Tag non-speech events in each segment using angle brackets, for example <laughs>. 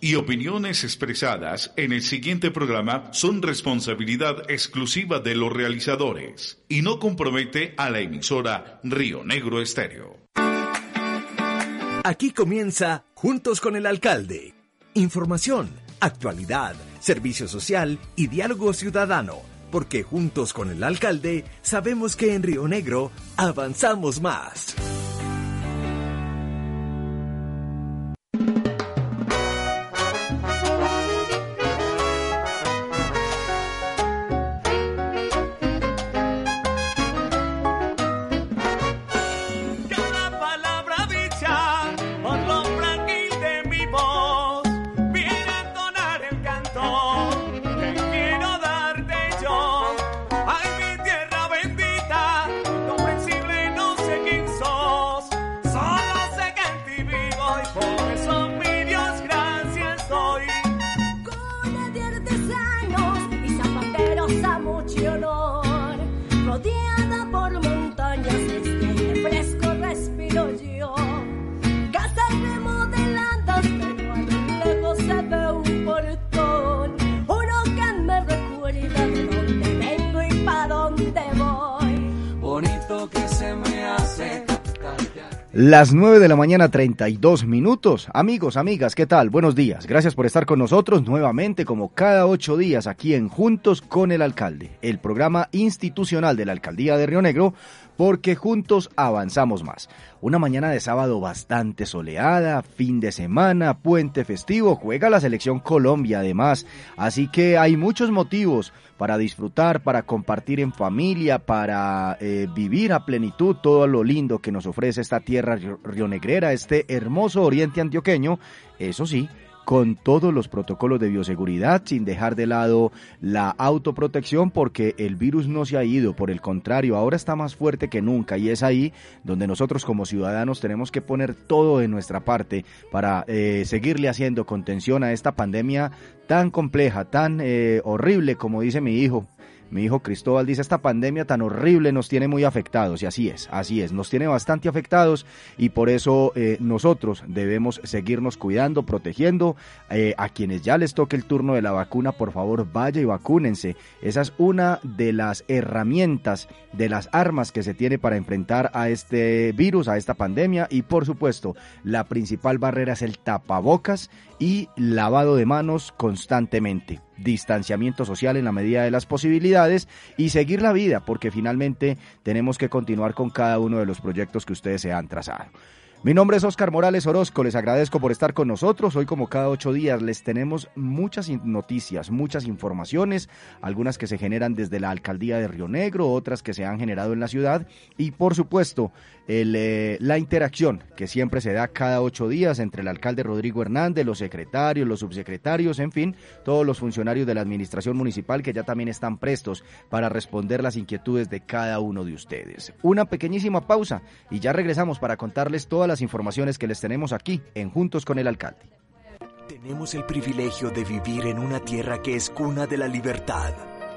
y opiniones expresadas en el siguiente programa son responsabilidad exclusiva de los realizadores y no compromete a la emisora Río Negro Estéreo. Aquí comienza Juntos con el Alcalde. Información, actualidad, servicio social y diálogo ciudadano. Porque juntos con el alcalde sabemos que en Río Negro avanzamos más. Las 9 de la mañana 32 minutos. Amigos, amigas, ¿qué tal? Buenos días. Gracias por estar con nosotros nuevamente como cada ocho días aquí en Juntos con el Alcalde, el programa institucional de la Alcaldía de Río Negro, porque juntos avanzamos más. Una mañana de sábado bastante soleada, fin de semana, puente festivo, juega la selección Colombia además, así que hay muchos motivos para disfrutar, para compartir en familia, para eh, vivir a plenitud todo lo lindo que nos ofrece esta tierra rionegrera, este hermoso oriente antioqueño, eso sí, con todos los protocolos de bioseguridad, sin dejar de lado la autoprotección, porque el virus no se ha ido, por el contrario, ahora está más fuerte que nunca y es ahí donde nosotros como ciudadanos tenemos que poner todo de nuestra parte para eh, seguirle haciendo contención a esta pandemia tan compleja, tan eh, horrible, como dice mi hijo, mi hijo Cristóbal dice, esta pandemia tan horrible nos tiene muy afectados, y así es, así es, nos tiene bastante afectados y por eso eh, nosotros debemos seguirnos cuidando, protegiendo. Eh, a quienes ya les toque el turno de la vacuna, por favor vaya y vacúnense. Esa es una de las herramientas, de las armas que se tiene para enfrentar a este virus, a esta pandemia y por supuesto, la principal barrera es el tapabocas y lavado de manos constantemente, distanciamiento social en la medida de las posibilidades y seguir la vida, porque finalmente tenemos que continuar con cada uno de los proyectos que ustedes se han trazado. Mi nombre es Oscar Morales Orozco, les agradezco por estar con nosotros. Hoy como cada ocho días les tenemos muchas noticias, muchas informaciones, algunas que se generan desde la alcaldía de Río Negro, otras que se han generado en la ciudad y por supuesto eh, la interacción que siempre se da cada ocho días entre el alcalde Rodrigo Hernández, los secretarios, los subsecretarios, en fin, todos los funcionarios de la administración municipal que ya también están prestos para responder las inquietudes de cada uno de ustedes. Una pequeñísima pausa y ya regresamos para contarles todas las informaciones que les tenemos aquí en Juntos con el Alcalde. Tenemos el privilegio de vivir en una tierra que es cuna de la libertad,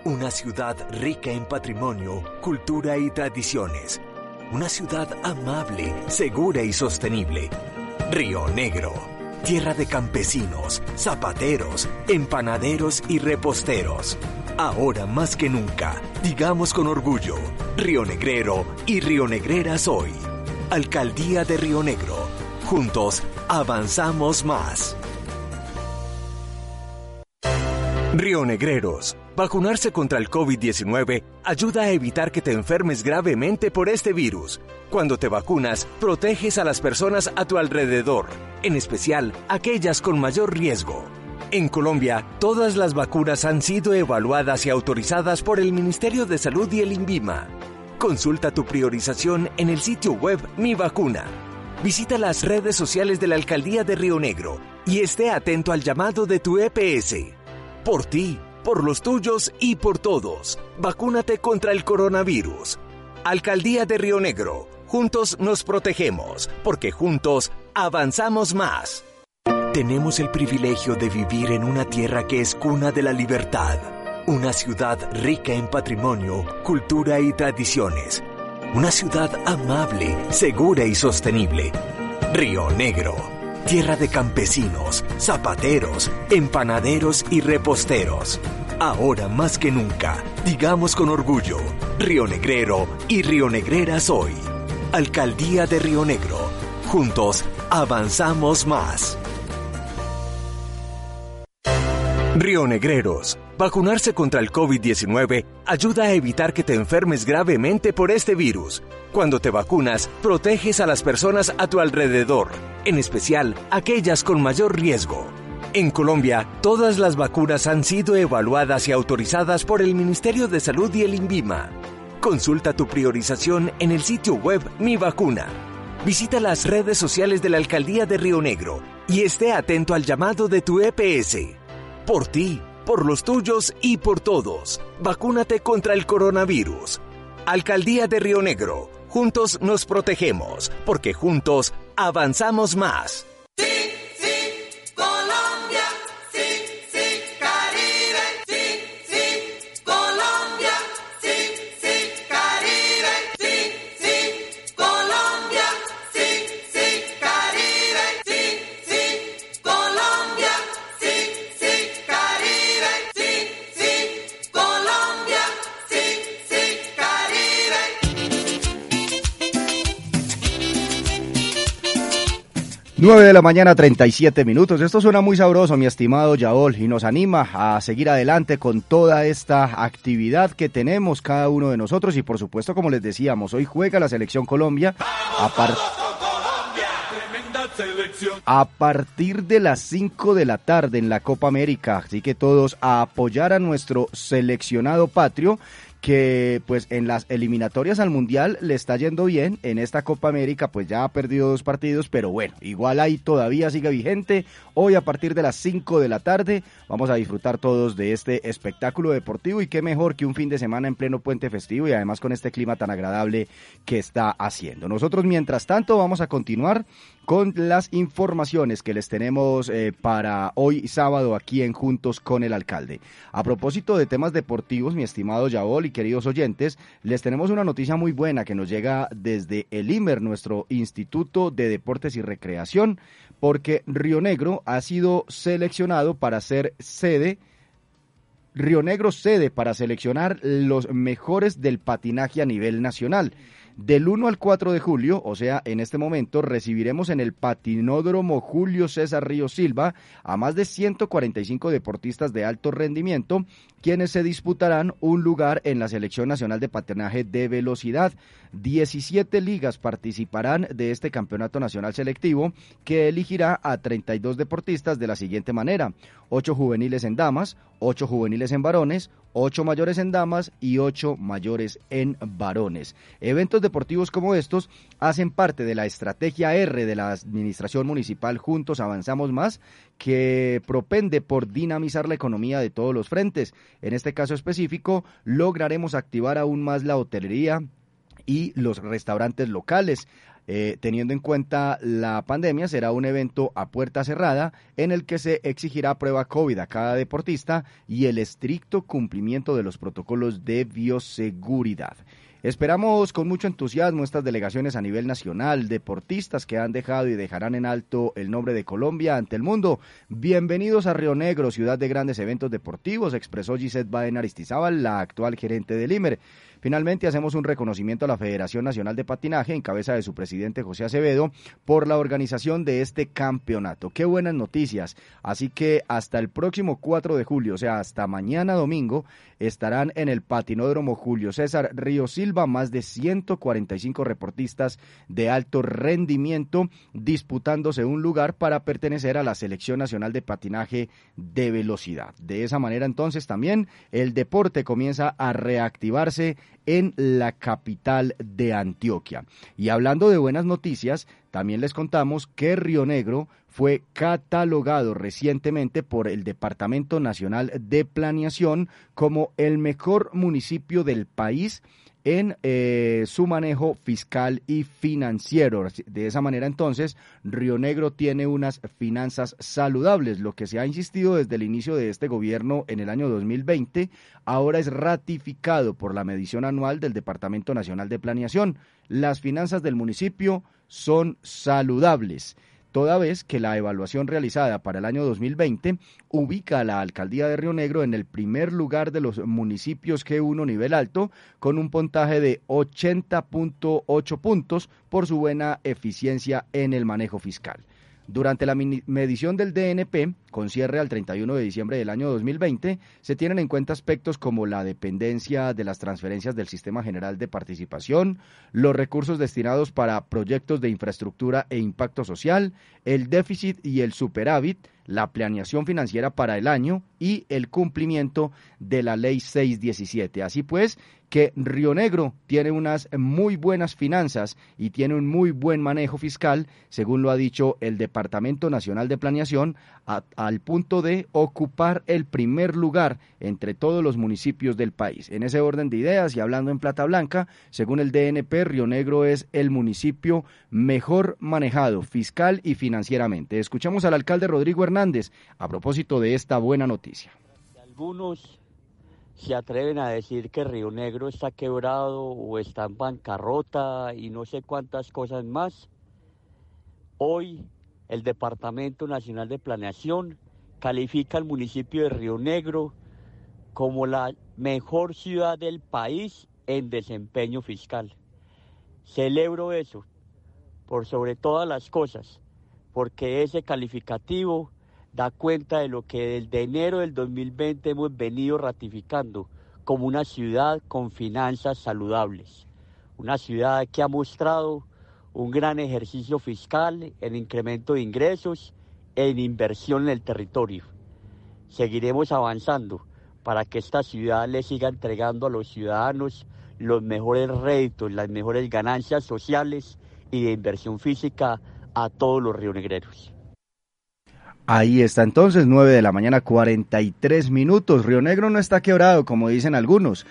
una ciudad rica en patrimonio, cultura y tradiciones una ciudad amable, segura y sostenible. Río Negro, tierra de campesinos, zapateros, empanaderos y reposteros. Ahora más que nunca, digamos con orgullo, Río Negrero y Río Negreras hoy. Alcaldía de Río Negro. Juntos avanzamos más. Río Negreros. Vacunarse contra el COVID-19 ayuda a evitar que te enfermes gravemente por este virus. Cuando te vacunas, proteges a las personas a tu alrededor, en especial aquellas con mayor riesgo. En Colombia, todas las vacunas han sido evaluadas y autorizadas por el Ministerio de Salud y el INVIMA. Consulta tu priorización en el sitio web Mi Vacuna. Visita las redes sociales de la Alcaldía de Río Negro y esté atento al llamado de tu EPS. Por ti, por los tuyos y por todos. Vacúnate contra el coronavirus. Alcaldía de Río Negro. Juntos nos protegemos, porque juntos avanzamos más. Tenemos el privilegio de vivir en una tierra que es cuna de la libertad, una ciudad rica en patrimonio, cultura y tradiciones, una ciudad amable, segura y sostenible. Río Negro, tierra de campesinos, zapateros, empanaderos y reposteros. Ahora más que nunca, digamos con orgullo, Río Negrero y Río Negreras hoy. Alcaldía de Río Negro. Juntos avanzamos más. Río Negreros. Vacunarse contra el COVID-19 ayuda a evitar que te enfermes gravemente por este virus. Cuando te vacunas, proteges a las personas a tu alrededor, en especial aquellas con mayor riesgo. En Colombia, todas las vacunas han sido evaluadas y autorizadas por el Ministerio de Salud y el INVIMA. Consulta tu priorización en el sitio web Mi Vacuna. Visita las redes sociales de la Alcaldía de Río Negro y esté atento al llamado de tu EPS. Por ti, por los tuyos y por todos. Vacúnate contra el coronavirus. Alcaldía de Río Negro. Juntos nos protegemos, porque juntos avanzamos más. Nueve de la mañana, 37 minutos. Esto suena muy sabroso, mi estimado Yaol, y nos anima a seguir adelante con toda esta actividad que tenemos cada uno de nosotros. Y por supuesto, como les decíamos, hoy juega la selección Colombia. A, a partir de las 5 de la tarde en la Copa América. Así que todos a apoyar a nuestro seleccionado patrio que pues en las eliminatorias al Mundial le está yendo bien, en esta Copa América pues ya ha perdido dos partidos, pero bueno, igual ahí todavía sigue vigente. Hoy a partir de las 5 de la tarde vamos a disfrutar todos de este espectáculo deportivo y qué mejor que un fin de semana en pleno puente festivo y además con este clima tan agradable que está haciendo. Nosotros mientras tanto vamos a continuar con las informaciones que les tenemos eh, para hoy sábado aquí en Juntos con el Alcalde. A propósito de temas deportivos, mi estimado Yabol y queridos oyentes, les tenemos una noticia muy buena que nos llega desde el IMER, nuestro Instituto de Deportes y Recreación, porque Río Negro ha sido seleccionado para ser sede Río Negro sede para seleccionar los mejores del patinaje a nivel nacional. Del 1 al 4 de julio, o sea, en este momento, recibiremos en el patinódromo Julio César Río Silva a más de 145 deportistas de alto rendimiento, quienes se disputarán un lugar en la Selección Nacional de Patinaje de Velocidad. 17 ligas participarán de este campeonato nacional selectivo, que elegirá a 32 deportistas de la siguiente manera. 8 juveniles en damas, 8 juveniles en varones, 8 mayores en damas y 8 mayores en varones. Eventos deportivos como estos hacen parte de la estrategia R de la Administración Municipal Juntos Avanzamos Más, que propende por dinamizar la economía de todos los frentes. En este caso específico, lograremos activar aún más la hotelería, y los restaurantes locales. Eh, teniendo en cuenta la pandemia, será un evento a puerta cerrada en el que se exigirá prueba COVID a cada deportista y el estricto cumplimiento de los protocolos de bioseguridad. Esperamos con mucho entusiasmo estas delegaciones a nivel nacional, deportistas que han dejado y dejarán en alto el nombre de Colombia ante el mundo. Bienvenidos a Río Negro, ciudad de grandes eventos deportivos, expresó Gisette Baden Aristizábal, la actual gerente del IMER. Finalmente, hacemos un reconocimiento a la Federación Nacional de Patinaje, en cabeza de su presidente José Acevedo, por la organización de este campeonato. Qué buenas noticias. Así que hasta el próximo 4 de julio, o sea, hasta mañana domingo, estarán en el patinódromo Julio César Río Silva más de 145 reportistas de alto rendimiento disputándose un lugar para pertenecer a la Selección Nacional de Patinaje de Velocidad. De esa manera entonces también el deporte comienza a reactivarse en la capital de Antioquia. Y hablando de buenas noticias, También les contamos que Río Negro fue catalogado recientemente por el Departamento Nacional de Planeación como el mejor municipio del país en eh, su manejo fiscal y financiero. De esa manera entonces, Río Negro tiene unas finanzas saludables. Lo que se ha insistido desde el inicio de este gobierno en el año 2020, ahora es ratificado por la medición anual del Departamento Nacional de Planeación. Las finanzas del municipio son saludables toda vez que la evaluación realizada para el año 2020 ubica a la alcaldía de Río Negro en el primer lugar de los municipios G1 nivel alto, con un puntaje de 80.8 puntos por su buena eficiencia en el manejo fiscal. Durante la medición del DNP, con cierre al 31 de diciembre del año 2020, se tienen en cuenta aspectos como la dependencia de las transferencias del Sistema General de Participación, los recursos destinados para proyectos de infraestructura e impacto social, el déficit y el superávit, la planeación financiera para el año y el cumplimiento de la Ley 617. Así pues, que Río Negro tiene unas muy buenas finanzas y tiene un muy buen manejo fiscal, según lo ha dicho el Departamento Nacional de Planeación, al punto de ocupar el primer lugar entre todos los municipios del país. En ese orden de ideas y hablando en plata blanca, según el DNP, Río Negro es el municipio mejor manejado fiscal y financieramente. Escuchamos al alcalde Rodrigo Hernández a propósito de esta buena noticia. Algunos se atreven a decir que Río Negro está quebrado o está en bancarrota y no sé cuántas cosas más. Hoy el Departamento Nacional de Planeación califica al municipio de Río Negro como la mejor ciudad del país en desempeño fiscal. Celebro eso por sobre todas las cosas, porque ese calificativo da cuenta de lo que desde enero del 2020 hemos venido ratificando como una ciudad con finanzas saludables, una ciudad que ha mostrado un gran ejercicio fiscal en incremento de ingresos, en inversión en el territorio. Seguiremos avanzando para que esta ciudad le siga entregando a los ciudadanos los mejores réditos, las mejores ganancias sociales y de inversión física a todos los rionegreros. Ahí está entonces, 9 de la mañana, 43 minutos. Río Negro no está quebrado, como dicen algunos.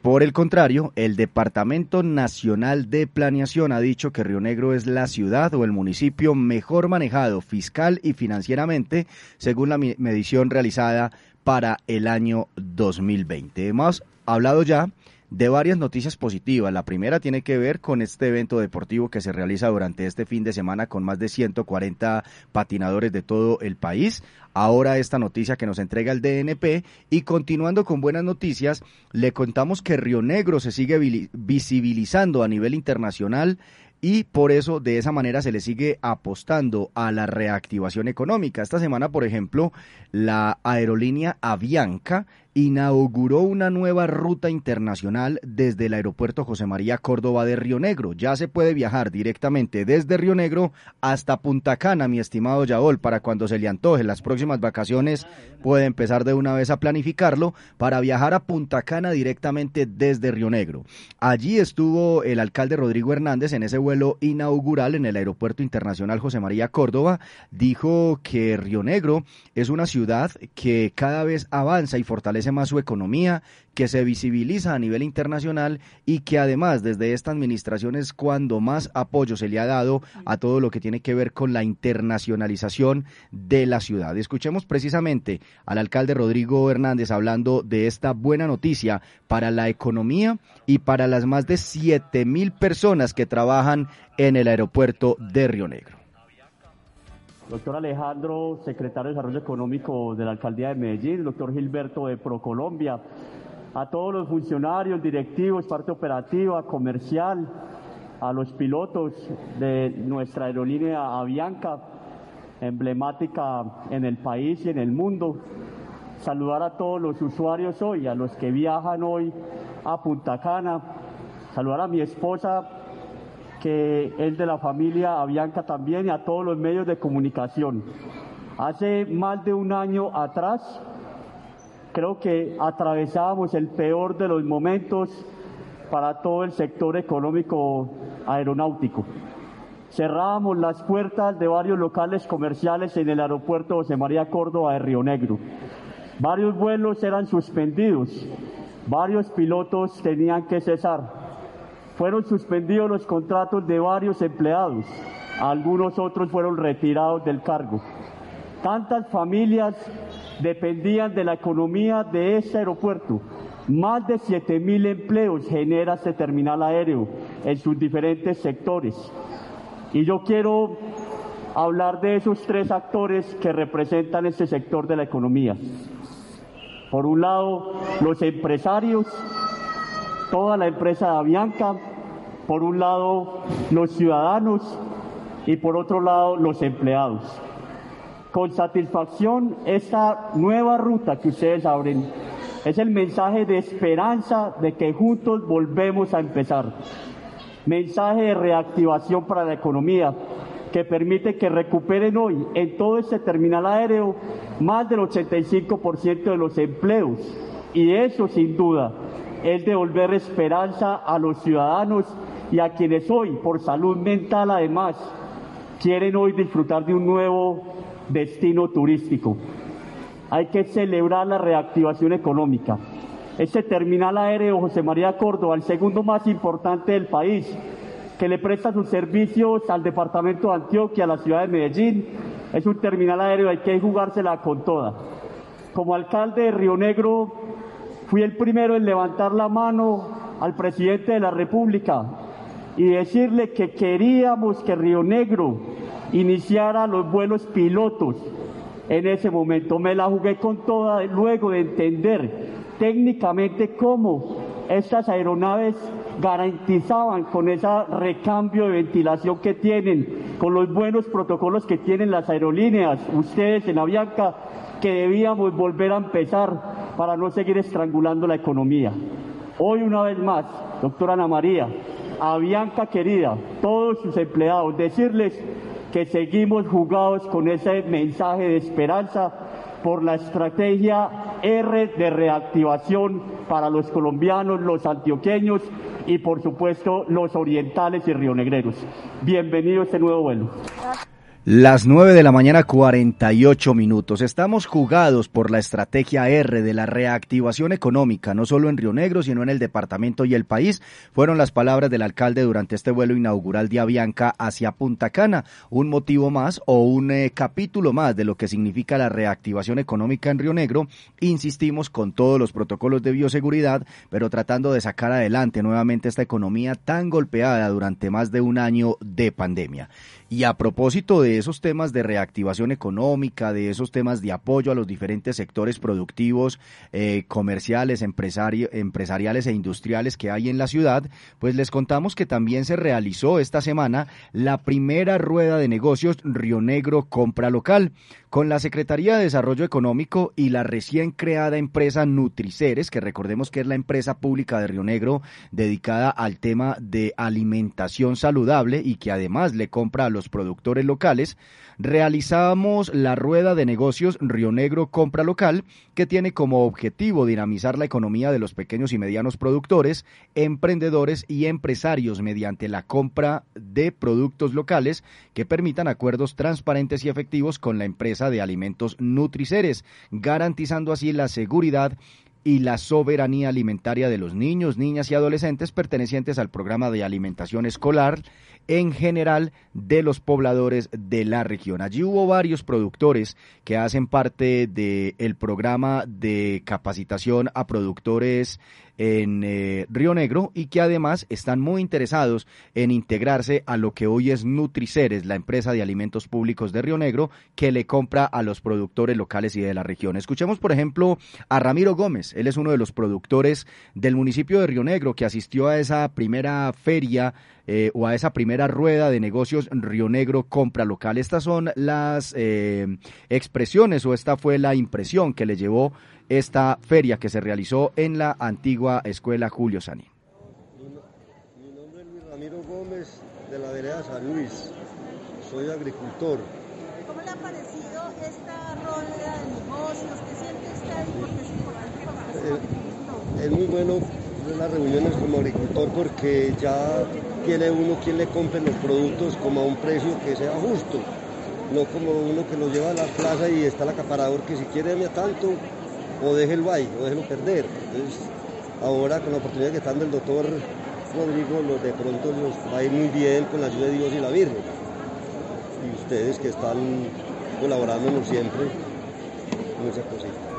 Por el contrario, el Departamento Nacional de Planeación ha dicho que Río Negro es la ciudad o el municipio mejor manejado fiscal y financieramente, según la medición realizada para el año 2020. Hemos hablado ya de varias noticias positivas. La primera tiene que ver con este evento deportivo que se realiza durante este fin de semana con más de 140 patinadores de todo el país. Ahora esta noticia que nos entrega el DNP y continuando con buenas noticias, le contamos que Río Negro se sigue visibilizando a nivel internacional y por eso de esa manera se le sigue apostando a la reactivación económica. Esta semana, por ejemplo, la aerolínea Avianca inauguró una nueva ruta internacional desde el aeropuerto José María Córdoba de Río Negro. Ya se puede viajar directamente desde Río Negro hasta Punta Cana, mi estimado Yaol, para cuando se le antoje las próximas vacaciones puede empezar de una vez a planificarlo para viajar a Punta Cana directamente desde Río Negro. Allí estuvo el alcalde Rodrigo Hernández en ese vuelo inaugural en el aeropuerto internacional José María Córdoba. Dijo que Río Negro es una ciudad que cada vez avanza y fortalece más su economía, que se visibiliza a nivel internacional y que además desde esta administración es cuando más apoyo se le ha dado a todo lo que tiene que ver con la internacionalización de la ciudad. Escuchemos precisamente al alcalde Rodrigo Hernández hablando de esta buena noticia para la economía y para las más de 7 mil personas que trabajan en el aeropuerto de Río Negro. Doctor Alejandro, secretario de Desarrollo Económico de la Alcaldía de Medellín, doctor Gilberto de Procolombia, a todos los funcionarios, directivos, parte operativa, comercial, a los pilotos de nuestra aerolínea Avianca, emblemática en el país y en el mundo. Saludar a todos los usuarios hoy, a los que viajan hoy a Punta Cana. Saludar a mi esposa que es de la familia Avianca también y a todos los medios de comunicación. Hace más de un año atrás, creo que atravesábamos el peor de los momentos para todo el sector económico aeronáutico. cerrábamos las puertas de varios locales comerciales en el aeropuerto José María Córdoba de Río Negro. Varios vuelos eran suspendidos, varios pilotos tenían que cesar. Fueron suspendidos los contratos de varios empleados, algunos otros fueron retirados del cargo. Tantas familias dependían de la economía de este aeropuerto. Más de 7 mil empleos genera este terminal aéreo en sus diferentes sectores. Y yo quiero hablar de esos tres actores que representan este sector de la economía. Por un lado, los empresarios, toda la empresa de Avianca, por un lado, los ciudadanos y por otro lado, los empleados. Con satisfacción, esta nueva ruta que ustedes abren es el mensaje de esperanza de que juntos volvemos a empezar mensaje de reactivación para la economía que permite que recuperen hoy en todo este terminal aéreo más del 85% de los empleos. Y eso sin duda es devolver esperanza a los ciudadanos y a quienes hoy, por salud mental además, quieren hoy disfrutar de un nuevo destino turístico. Hay que celebrar la reactivación económica. Este terminal aéreo José María Córdoba, el segundo más importante del país, que le presta sus servicios al departamento de Antioquia, a la ciudad de Medellín, es un terminal aéreo, hay que jugársela con toda. Como alcalde de Río Negro, fui el primero en levantar la mano al presidente de la República y decirle que queríamos que Río Negro iniciara los vuelos pilotos. En ese momento me la jugué con toda, luego de entender técnicamente cómo estas aeronaves garantizaban con ese recambio de ventilación que tienen, con los buenos protocolos que tienen las aerolíneas, ustedes en Avianca, que debíamos volver a empezar para no seguir estrangulando la economía. Hoy una vez más, doctora Ana María, Avianca querida, todos sus empleados, decirles que seguimos jugados con ese mensaje de esperanza por la estrategia R de reactivación para los colombianos, los antioqueños y por supuesto los orientales y rionegreros. Bienvenido a este nuevo vuelo. Las 9 de la mañana 48 minutos. Estamos jugados por la estrategia R de la reactivación económica, no solo en Río Negro, sino en el departamento y el país. Fueron las palabras del alcalde durante este vuelo inaugural de Avianca hacia Punta Cana. Un motivo más o un eh, capítulo más de lo que significa la reactivación económica en Río Negro. Insistimos con todos los protocolos de bioseguridad, pero tratando de sacar adelante nuevamente esta economía tan golpeada durante más de un año de pandemia. Y a propósito de esos temas de reactivación económica, de esos temas de apoyo a los diferentes sectores productivos, eh, comerciales, empresariales e industriales que hay en la ciudad, pues les contamos que también se realizó esta semana la primera rueda de negocios Río Negro Compra Local con la Secretaría de Desarrollo Económico y la recién creada empresa Nutriceres, que recordemos que es la empresa pública de Río Negro dedicada al tema de alimentación saludable y que además le compra a los productores locales, realizamos la rueda de negocios Río Negro Compra Local, que tiene como objetivo dinamizar la economía de los pequeños y medianos productores, emprendedores y empresarios mediante la compra de productos locales que permitan acuerdos transparentes y efectivos con la empresa de alimentos Nutriceres, garantizando así la seguridad y la soberanía alimentaria de los niños, niñas y adolescentes pertenecientes al programa de alimentación escolar en general de los pobladores de la región. Allí hubo varios productores que hacen parte del programa de capacitación a productores en eh, Río Negro y que además están muy interesados en integrarse a lo que hoy es Nutriceres, la empresa de alimentos públicos de Río Negro que le compra a los productores locales y de la región. Escuchemos, por ejemplo, a Ramiro Gómez. Él es uno de los productores del municipio de Río Negro que asistió a esa primera feria eh, o a esa primera rueda de negocios Río Negro compra local. Estas son las eh, expresiones o esta fue la impresión que le llevó esta feria que se realizó en la antigua escuela Julio Sani. Mi, nombre es Luis Ramiro Gómez de la vereda San Luis. Soy agricultor. ¿Cómo le ha parecido esta rueda de negocios? ¿Qué siente usted? Es muy bueno las reuniones como agricultor porque ya tiene uno quien le compre los productos como a un precio que sea justo, no como uno que los lleva a la plaza y está el acaparador que si quiere dame tanto o déjelo ahí o déjelo perder. Entonces, ahora con la oportunidad que están del doctor Rodrigo, de pronto los va a ir muy bien con la ayuda de Dios y la Virgen. Y ustedes que están colaborándonos siempre, muchas cositas.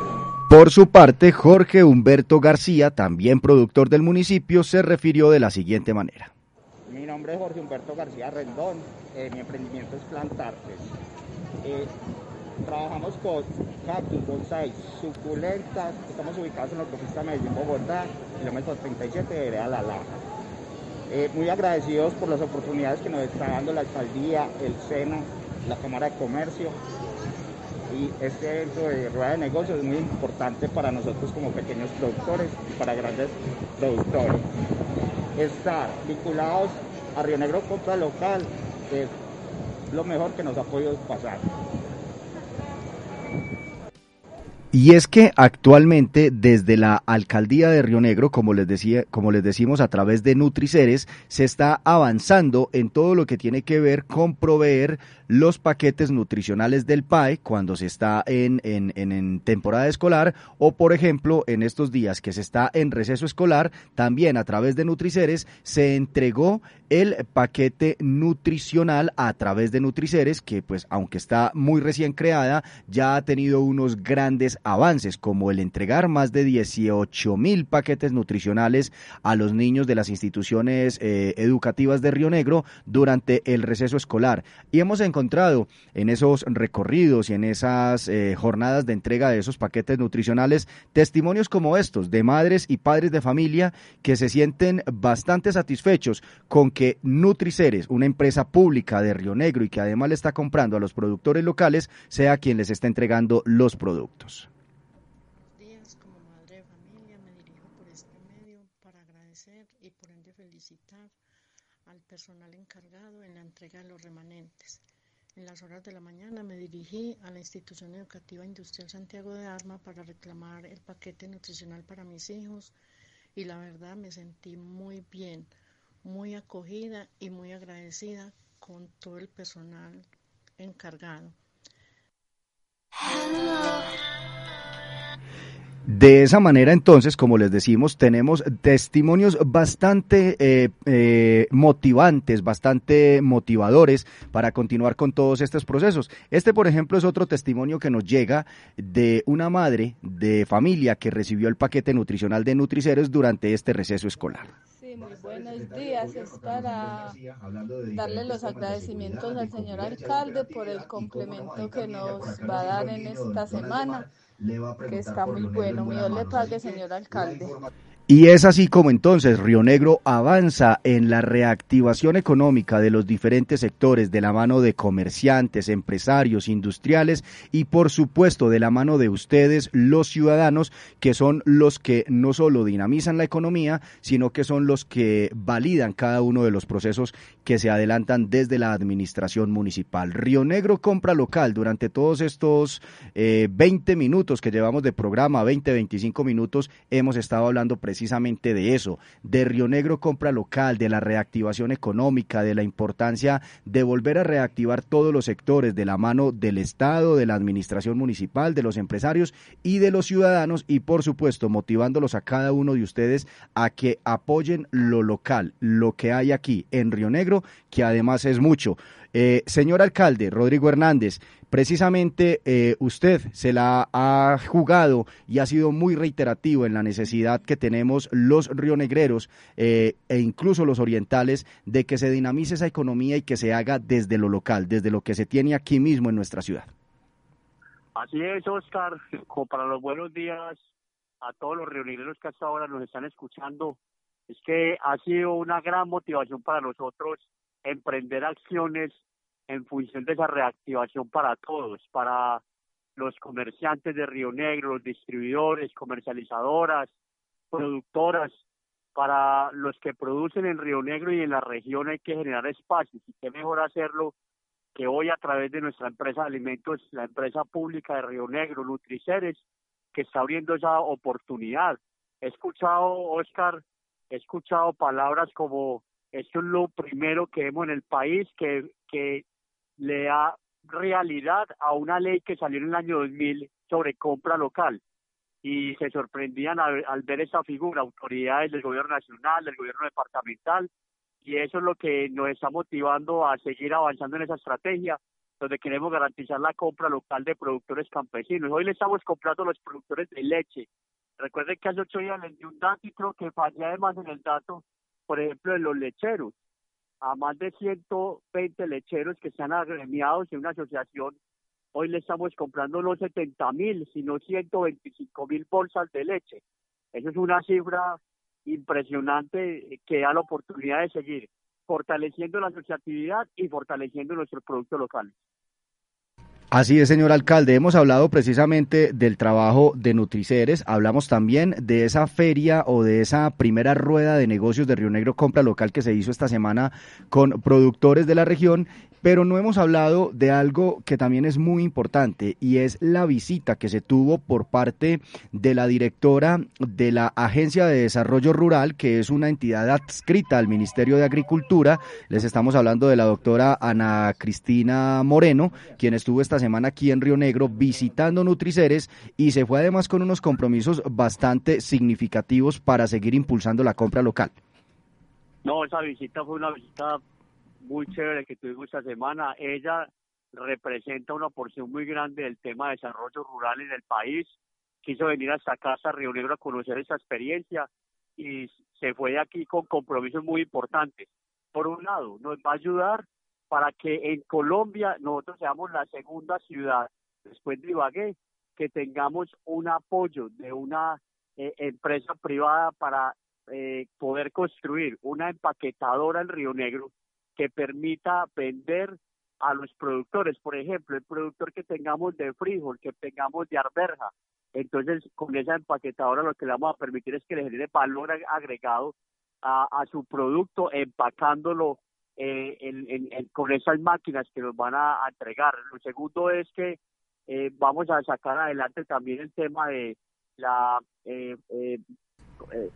Por su parte, Jorge Humberto García, también productor del municipio, se refirió de la siguiente manera. Nombre es Jorge Humberto García Rendón, eh, mi emprendimiento es Plantartes. Eh, trabajamos con cactus, bonsai, suculentas, estamos ubicados en la autopista Medellín, Bogotá, kilómetro 37 de Vereda La Laja. Eh, muy agradecidos por las oportunidades que nos está dando la alcaldía, el SENA, la Cámara de Comercio y este evento de rueda de negocios es muy importante para nosotros como pequeños productores y para grandes productores. Estar vinculados a Río Negro Compra Local es lo mejor que nos ha podido pasar. Y es que actualmente desde la alcaldía de Río Negro, como les decía, como les decimos a través de Nutriceres, se está avanzando en todo lo que tiene que ver con proveer los paquetes nutricionales del PAE cuando se está en, en, en, temporada escolar o, por ejemplo, en estos días que se está en receso escolar, también a través de Nutriceres se entregó el paquete nutricional a través de Nutriceres, que pues aunque está muy recién creada, ya ha tenido unos grandes avances, como el entregar más de 18 mil paquetes nutricionales a los niños de las instituciones eh, educativas de Río Negro durante el receso escolar. Y hemos encontrado en esos recorridos y en esas eh, jornadas de entrega de esos paquetes nutricionales testimonios como estos de madres y padres de familia que se sienten bastante satisfechos con que Nutriceres, una empresa pública de Río Negro y que además le está comprando a los productores locales, sea quien les está entregando los productos. días, como madre de familia, me dirijo por este medio para agradecer y por ende felicitar al personal encargado en la entrega de los remanentes. En las horas de la mañana me dirigí a la institución educativa industrial Santiago de Arma para reclamar el paquete nutricional para mis hijos y la verdad me sentí muy bien, muy acogida y muy agradecida con todo el personal encargado. De esa manera, entonces, como les decimos, tenemos testimonios bastante eh, eh, motivantes, bastante motivadores para continuar con todos estos procesos. Este, por ejemplo, es otro testimonio que nos llega de una madre de familia que recibió el paquete nutricional de Nutriceros durante este receso escolar. Muy buenos días. Es para darle los agradecimientos al señor alcalde por el complemento que nos va a dar en esta semana que está muy bueno. Mi Dios le pague, señor alcalde. Y es así como entonces Río Negro avanza en la reactivación económica de los diferentes sectores de la mano de comerciantes, empresarios, industriales y por supuesto de la mano de ustedes, los ciudadanos, que son los que no solo dinamizan la economía, sino que son los que validan cada uno de los procesos que se adelantan desde la administración municipal. Río Negro compra local durante todos estos eh, 20 minutos que llevamos de programa, 20, 25 minutos, hemos estado hablando precisamente de eso, de Río Negro compra local, de la reactivación económica, de la importancia de volver a reactivar todos los sectores de la mano del Estado, de la administración municipal, de los empresarios y de los ciudadanos y por supuesto motivándolos a cada uno de ustedes a que apoyen lo local, lo que hay aquí en Río Negro, que además es mucho. Eh, señor alcalde, Rodrigo Hernández, precisamente eh, usted se la ha jugado y ha sido muy reiterativo en la necesidad que tenemos los rionegreros eh, e incluso los orientales de que se dinamice esa economía y que se haga desde lo local, desde lo que se tiene aquí mismo en nuestra ciudad. Así es, Oscar, como para los buenos días a todos los rionegreros que hasta ahora nos están escuchando, es que ha sido una gran motivación para nosotros emprender acciones en función de esa reactivación para todos, para los comerciantes de Río Negro, los distribuidores, comercializadoras, productoras, para los que producen en Río Negro y en la región hay que generar espacios y qué mejor hacerlo que hoy a través de nuestra empresa de alimentos, la empresa pública de Río Negro, Nutriceres, que está abriendo esa oportunidad. He escuchado, Oscar, he escuchado palabras como esto es lo primero que vemos en el país que, le da realidad a una ley que salió en el año 2000 sobre compra local y se sorprendían al, ver esa figura, autoridades del gobierno nacional, del gobierno departamental, y eso es lo que nos está motivando a seguir avanzando en esa estrategia, donde queremos garantizar la compra local de productores campesinos. Hoy le estamos comprando a los productores de leche. Recuerden que hace ocho días les di un dato y creo que fallé además en el dato, por ejemplo, de los lecheros. A más de 120 lecheros que están agremiados en una asociación Hoy le estamos comprando no 70 mil, sino 125 mil bolsas de leche. Eso es una cifra impresionante que da la oportunidad de seguir fortaleciendo la asociatividad y fortaleciendo nuestros productos locales. Así es, señor alcalde. Hemos hablado precisamente del trabajo de Nutriceres. Hablamos también de esa feria o de esa primera rueda de negocios de Río Negro Compra Local que se hizo esta semana con productores de la región pero no hemos hablado de algo que también es muy importante y es la visita que se tuvo por parte de la directora de la Agencia de Desarrollo Rural, que es una entidad adscrita al Ministerio de Agricultura. Les estamos hablando de la doctora Ana Cristina Moreno, quien estuvo esta semana aquí en Río Negro visitando Nutriceres y se fue además con unos compromisos bastante significativos para seguir impulsando la compra local. No, esa visita fue una visita muy chévere que tuvimos esta semana. Ella representa una porción muy grande del tema de desarrollo rural en el país. Quiso venir hasta casa, Río Negro, a conocer esa experiencia y se fue de aquí con compromisos muy importantes. Por un lado, nos va a ayudar para que en Colombia nosotros seamos la segunda ciudad, después de Ibagué, que tengamos un apoyo de una eh, empresa privada para eh, poder construir una empaquetadora en Río Negro que permita vender a los productores, por ejemplo, el productor que tengamos de frijol, que tengamos de arberja. Entonces, con esa empaquetadora lo que le vamos a permitir es que le genere valor agregado a, su producto, empacándolo eh, con esas máquinas que nos van a, entregar. Lo segundo es que eh, vamos a sacar adelante también el tema de la eh,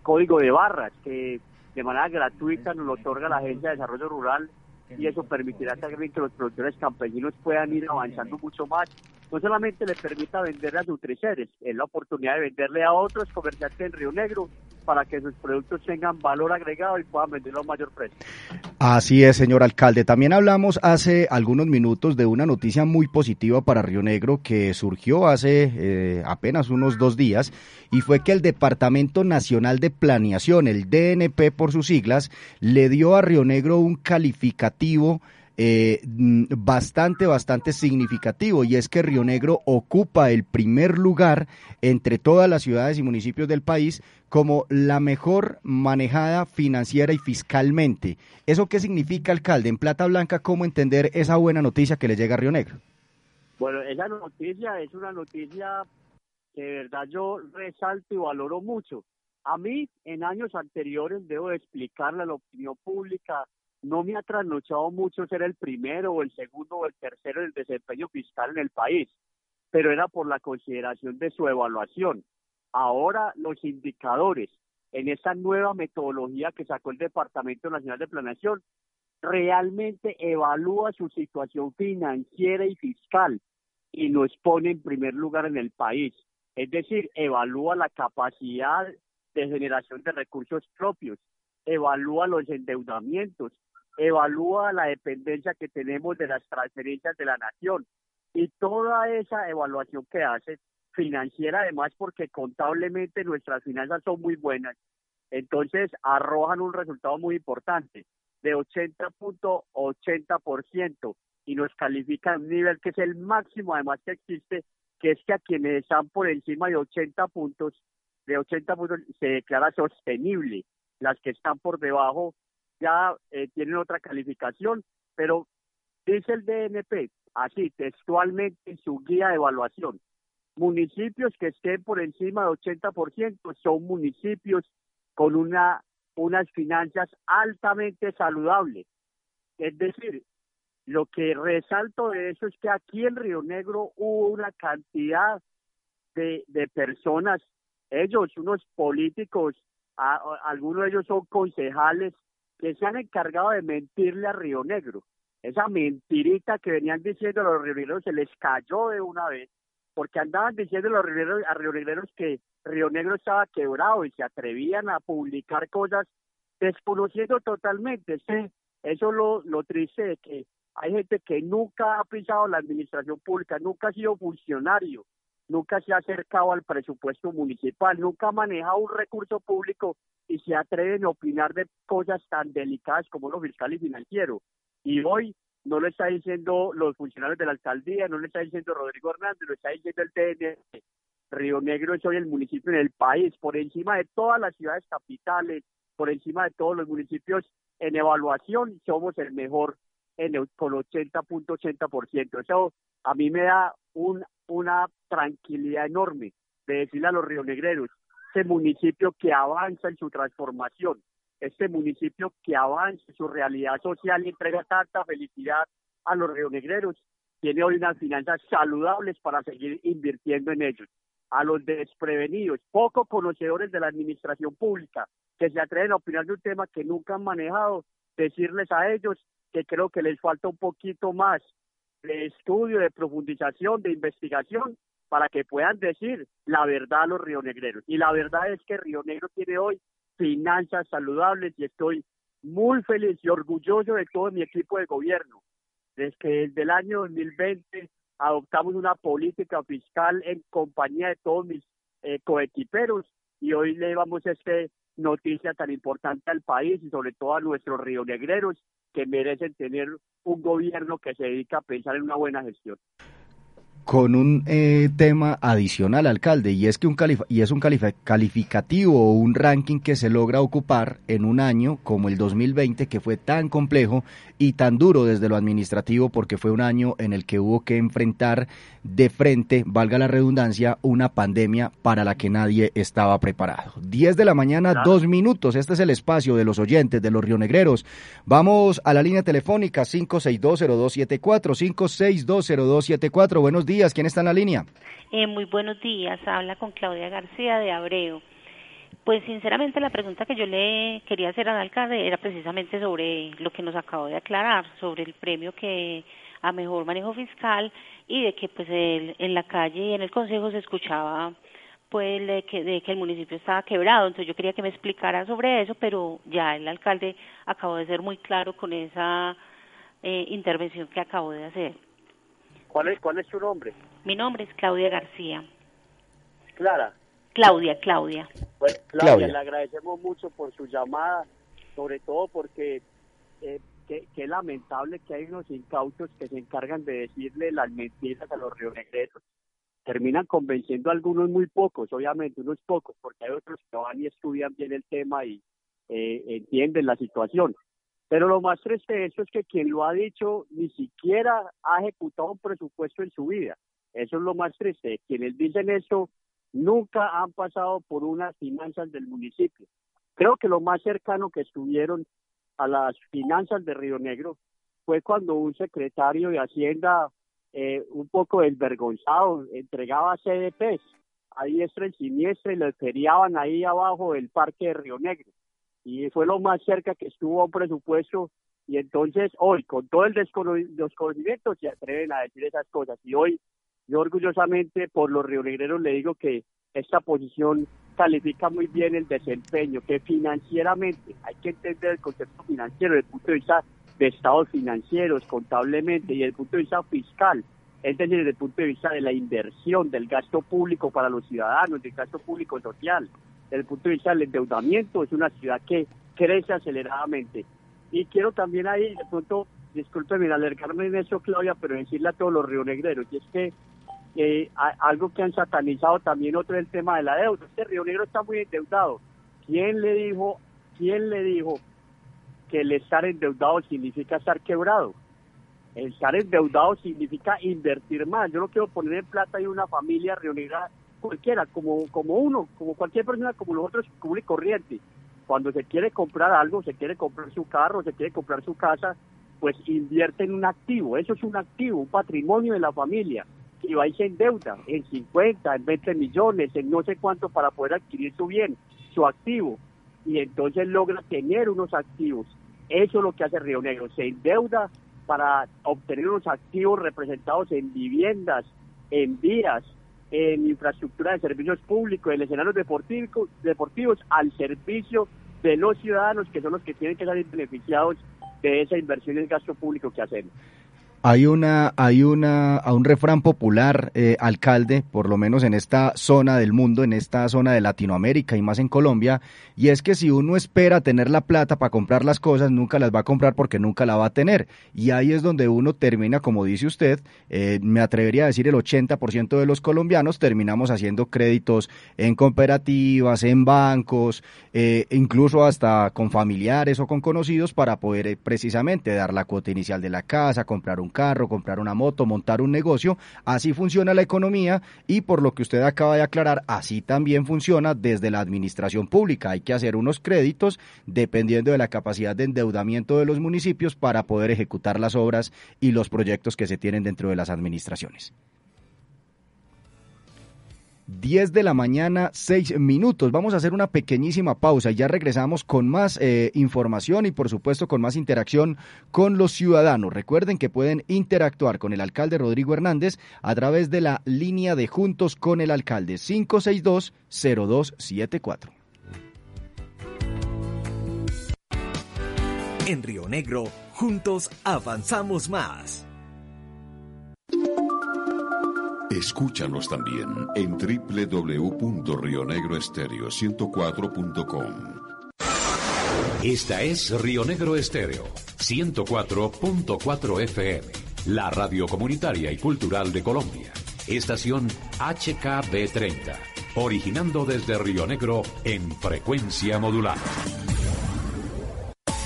código de barras, que de manera gratuita nos lo otorga la Agencia de Desarrollo Rural y eso permitirá también que los productores campesinos puedan ir avanzando mucho más. No solamente le permita vender a Nutriceres, es la oportunidad de venderle a otros comerciantes en Río Negro para que sus productos tengan valor agregado y puedan venderlo a mayor precio. Así es, señor alcalde. También hablamos hace algunos minutos de una noticia muy positiva para Río Negro que surgió hace eh, apenas unos dos días y fue que el Departamento Nacional de Planeación, el DNP por sus siglas, le dio a Río Negro un calificativo eh, mm, bastante, bastante significativo y es que Río Negro ocupa el primer lugar entre todas las ciudades y municipios del país como la mejor manejada financiera y fiscalmente. ¿Eso qué significa, alcalde? En Plata Blanca, ¿cómo entender esa buena noticia que le llega a Río Negro? Bueno, esa noticia es una noticia que de verdad yo resalto y valoro mucho. A mí, en años anteriores, debo explicarle a la opinión pública no me ha trasnochado mucho ser el primero o el segundo o el tercero en el desempeño fiscal en el país, pero era por la consideración de su evaluación. Ahora los indicadores en esa nueva metodología que sacó el Departamento Nacional de Planeación realmente evalúa su situación financiera y fiscal y nos pone en primer lugar en el país. Es decir, evalúa la capacidad de generación de recursos propios, evalúa los endeudamientos, evalúa la dependencia que tenemos de las transferencias de la nación. Y toda esa evaluación que hace financiera además porque contablemente nuestras finanzas son muy buenas entonces arrojan un resultado muy importante de 80.80% y nos califican un nivel que es el máximo además que existe que es que a quienes están por encima de 80 puntos de 80 puntos se declara sostenible. Las que están por debajo ya eh, tienen otra calificación, pero dice el DNP, así textualmente en su guía de evaluación, municipios que estén por encima de 80% son municipios con una unas finanzas altamente saludables. Es decir, lo que resalto de eso es que aquí en Río Negro hubo una cantidad de, de personas, ellos, unos políticos algunos de ellos son concejales que se han encargado de mentirle a Río Negro. Esa mentirita que venían diciendo los rionegreros se les cayó de una vez, porque andaban diciendo los rionegreros, a rionegreros que Río Negro estaba quebrado y se atrevían a publicar cosas desconociendo totalmente. eso lo, lo triste de que hay gente que nunca ha pisado la administración pública, nunca ha sido funcionario, nunca se ha acercado al presupuesto municipal, nunca ha manejado un recurso público y se atreven a opinar de cosas tan delicadas como lo fiscal y financiero. Y hoy no lo está diciendo los funcionarios de la alcaldía, no lo está diciendo Rodrigo Hernández, lo está diciendo el TN. Río Negro es hoy el municipio en el país, por encima de todas las ciudades capitales, por encima de todos los municipios en evaluación, somos el mejor en el, con 80.80%. Eso a mí me da un, una tranquilidad enorme de decirle a los rionegreros, este municipio que avanza en su transformación, este municipio que avanza en su realidad social y entrega tanta felicidad a los rionegreros, tiene hoy unas finanzas saludables para seguir invirtiendo en ellos. A los desprevenidos, poco conocedores de la administración pública, que se atreven a opinar de un tema que nunca han manejado, decirles a ellos que creo que les falta un poquito más de estudio, de profundización, de investigación, para que puedan decir la verdad a los rionegreros. Y la verdad es que Río Negro tiene hoy finanzas saludables y estoy muy feliz y orgulloso de todo mi equipo de gobierno. Desde que desde el año 2020 adoptamos una política fiscal en compañía de todos mis eh, coequiperos y hoy le llevamos esta noticia tan importante al país y sobre todo a nuestros rionegreros que merecen tener un gobierno que se dedica a pensar en una buena gestión con un eh, tema adicional, alcalde, y es que un y es un calificativo o un ranking que se logra ocupar en un año como el 2020 que fue tan complejo y tan duro desde lo administrativo porque fue un año en el que hubo que enfrentar de frente, valga la redundancia, una pandemia para la que nadie estaba preparado. 10 de la mañana, dos minutos. Este es el espacio de los oyentes, de los rionegreros. Vamos a la línea telefónica 5620274, 5620274. Buenos días días. ¿Quién está en la línea? Eh, muy buenos días. Habla con Claudia García de Abreu. Pues sinceramente la pregunta que yo le quería hacer al alcalde era precisamente sobre lo que nos acabó de aclarar, sobre el premio que a mejor manejo fiscal y de que pues en la calle y en el consejo se escuchaba pues de que, de que el municipio estaba quebrado, entonces yo quería que me explicara sobre eso, pero ya el alcalde acabó de ser muy claro con esa eh, intervención que acabó de hacer. ¿Cuál es, ¿Cuál es su nombre? Mi nombre es Claudia García. Clara. Claudia, Claudia. Pues, Claudia, le agradecemos mucho por su llamada, sobre todo porque eh, qué, lamentable que hay unos incautos que se encargan de decirle las mentiras a los rionegreros. Terminan convenciendo a algunos muy pocos, obviamente unos pocos, porque hay otros que van y estudian bien el tema y eh, entienden la situación. Pero lo más triste de eso es que quien lo ha dicho ni siquiera ha ejecutado un presupuesto en su vida. Eso es lo más triste. Quienes dicen eso nunca han pasado por unas finanzas del municipio. Creo que lo más cercano que estuvieron a las finanzas de Río Negro fue cuando un secretario de Hacienda eh, un poco desvergonzado entregaba CDPs a diestra y siniestra y le feriaban ahí abajo del parque de Río Negro y fue lo más cerca que estuvo a un presupuesto y entonces hoy con todo el desconocimiento se atreven a decir esas cosas. Y hoy yo orgullosamente por los rionegreros le digo que esta posición califica muy bien el desempeño, que financieramente hay que entender el concepto financiero desde el punto de vista de estados financieros, contablemente y desde el punto de vista fiscal, es decir, desde el punto de vista de la inversión, del gasto público para los ciudadanos, del gasto público social desde el punto de vista del endeudamiento, es una ciudad que crece aceleradamente. Y quiero también ahí, de pronto, discúlpeme alergarme en eso, Claudia, pero decirle a todos los rionegreros, y es que eh, algo que han satanizado también otro es el tema de la deuda. Este Río Negro está muy endeudado. ¿Quién le dijo, quién le dijo que el estar endeudado significa estar quebrado? El estar endeudado significa invertir más. Yo no quiero poner en plata y una familia rionegro cualquiera, como, como uno, como cualquier persona, como nosotros, común y corriente. Cuando se quiere comprar algo, se quiere comprar su carro, se quiere comprar su casa, pues invierte en un activo. Eso es un activo, un patrimonio de la familia. Y va se endeuda en 50, en 20 millones, en no sé cuánto para poder adquirir su bien, su activo. y entonces logra tener unos activos. Eso es lo que hace Río Negro, se endeuda para obtener unos activos representados en viviendas, en vías, en infraestructura de servicios públicos, en escenarios deportivos, deportivos al servicio de los ciudadanos que son los que tienen que salir beneficiados de esa inversión en gasto público que hacemos. Hay una, hay una, a un refrán popular, eh, alcalde, por lo menos en esta zona del mundo, en esta zona de Latinoamérica y más en Colombia, y es que si uno espera tener la plata para comprar las cosas, nunca las va a comprar porque nunca la va a tener. Y ahí es donde uno termina, como dice usted, eh, me atrevería a decir el 80% de los colombianos terminamos haciendo créditos en cooperativas, en bancos, eh, incluso hasta con familiares o con conocidos para poder precisamente dar la cuota inicial de la casa, comprar un carro, comprar una moto, montar un negocio. Así funciona la economía y por lo que usted acaba de aclarar, así también funciona desde la administración pública. Hay que hacer unos créditos dependiendo de la capacidad de endeudamiento de los municipios para poder ejecutar las obras y los proyectos que se tienen dentro de las administraciones. 10 de la mañana, 6 minutos. Vamos a hacer una pequeñísima pausa y ya regresamos con más eh, información y por supuesto con más interacción con los ciudadanos. Recuerden que pueden interactuar con el alcalde Rodrigo Hernández a través de la línea de Juntos con el alcalde 562-0274. En Río Negro, juntos avanzamos más. Escúchanos también en www.rionegroestereo104.com. Esta es Río Negro Estéreo, 104.4 FM, la radio comunitaria y cultural de Colombia. Estación HKB30, originando desde Río Negro en frecuencia modulada.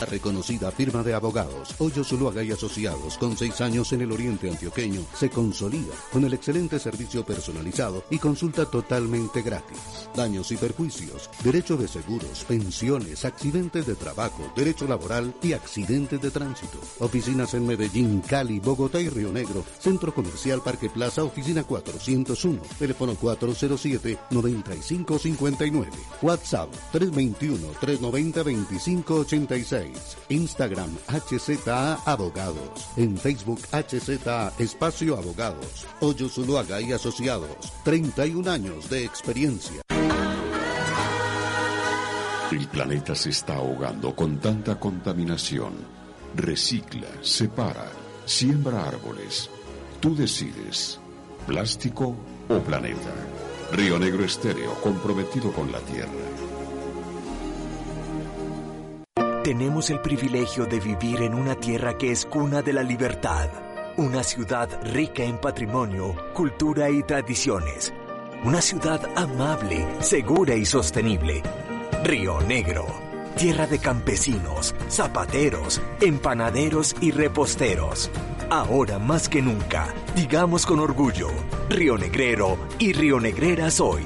La reconocida firma de abogados Hoyo Zuluaga y Asociados, con seis años en el oriente antioqueño, se consolida con el excelente servicio personalizado y consulta totalmente gratis. Daños y perjuicios, derecho de seguros, pensiones, accidentes de trabajo, derecho laboral y accidentes de tránsito. Oficinas en Medellín, Cali, Bogotá y Río Negro. Centro Comercial Parque Plaza, oficina 401, teléfono 407-9559. WhatsApp 321-390-2586. Instagram HZA Abogados. En Facebook HZA Espacio Abogados. Hoyo Zuluaga y Asociados. 31 años de experiencia. El planeta se está ahogando con tanta contaminación. Recicla, separa, siembra árboles. Tú decides, plástico o planeta. Río Negro Estéreo, comprometido con la tierra. Tenemos el privilegio de vivir en una tierra que es cuna de la libertad, una ciudad rica en patrimonio, cultura y tradiciones, una ciudad amable, segura y sostenible. Río Negro, tierra de campesinos, zapateros, empanaderos y reposteros. Ahora más que nunca, digamos con orgullo, Río Negrero y Río Negreras hoy.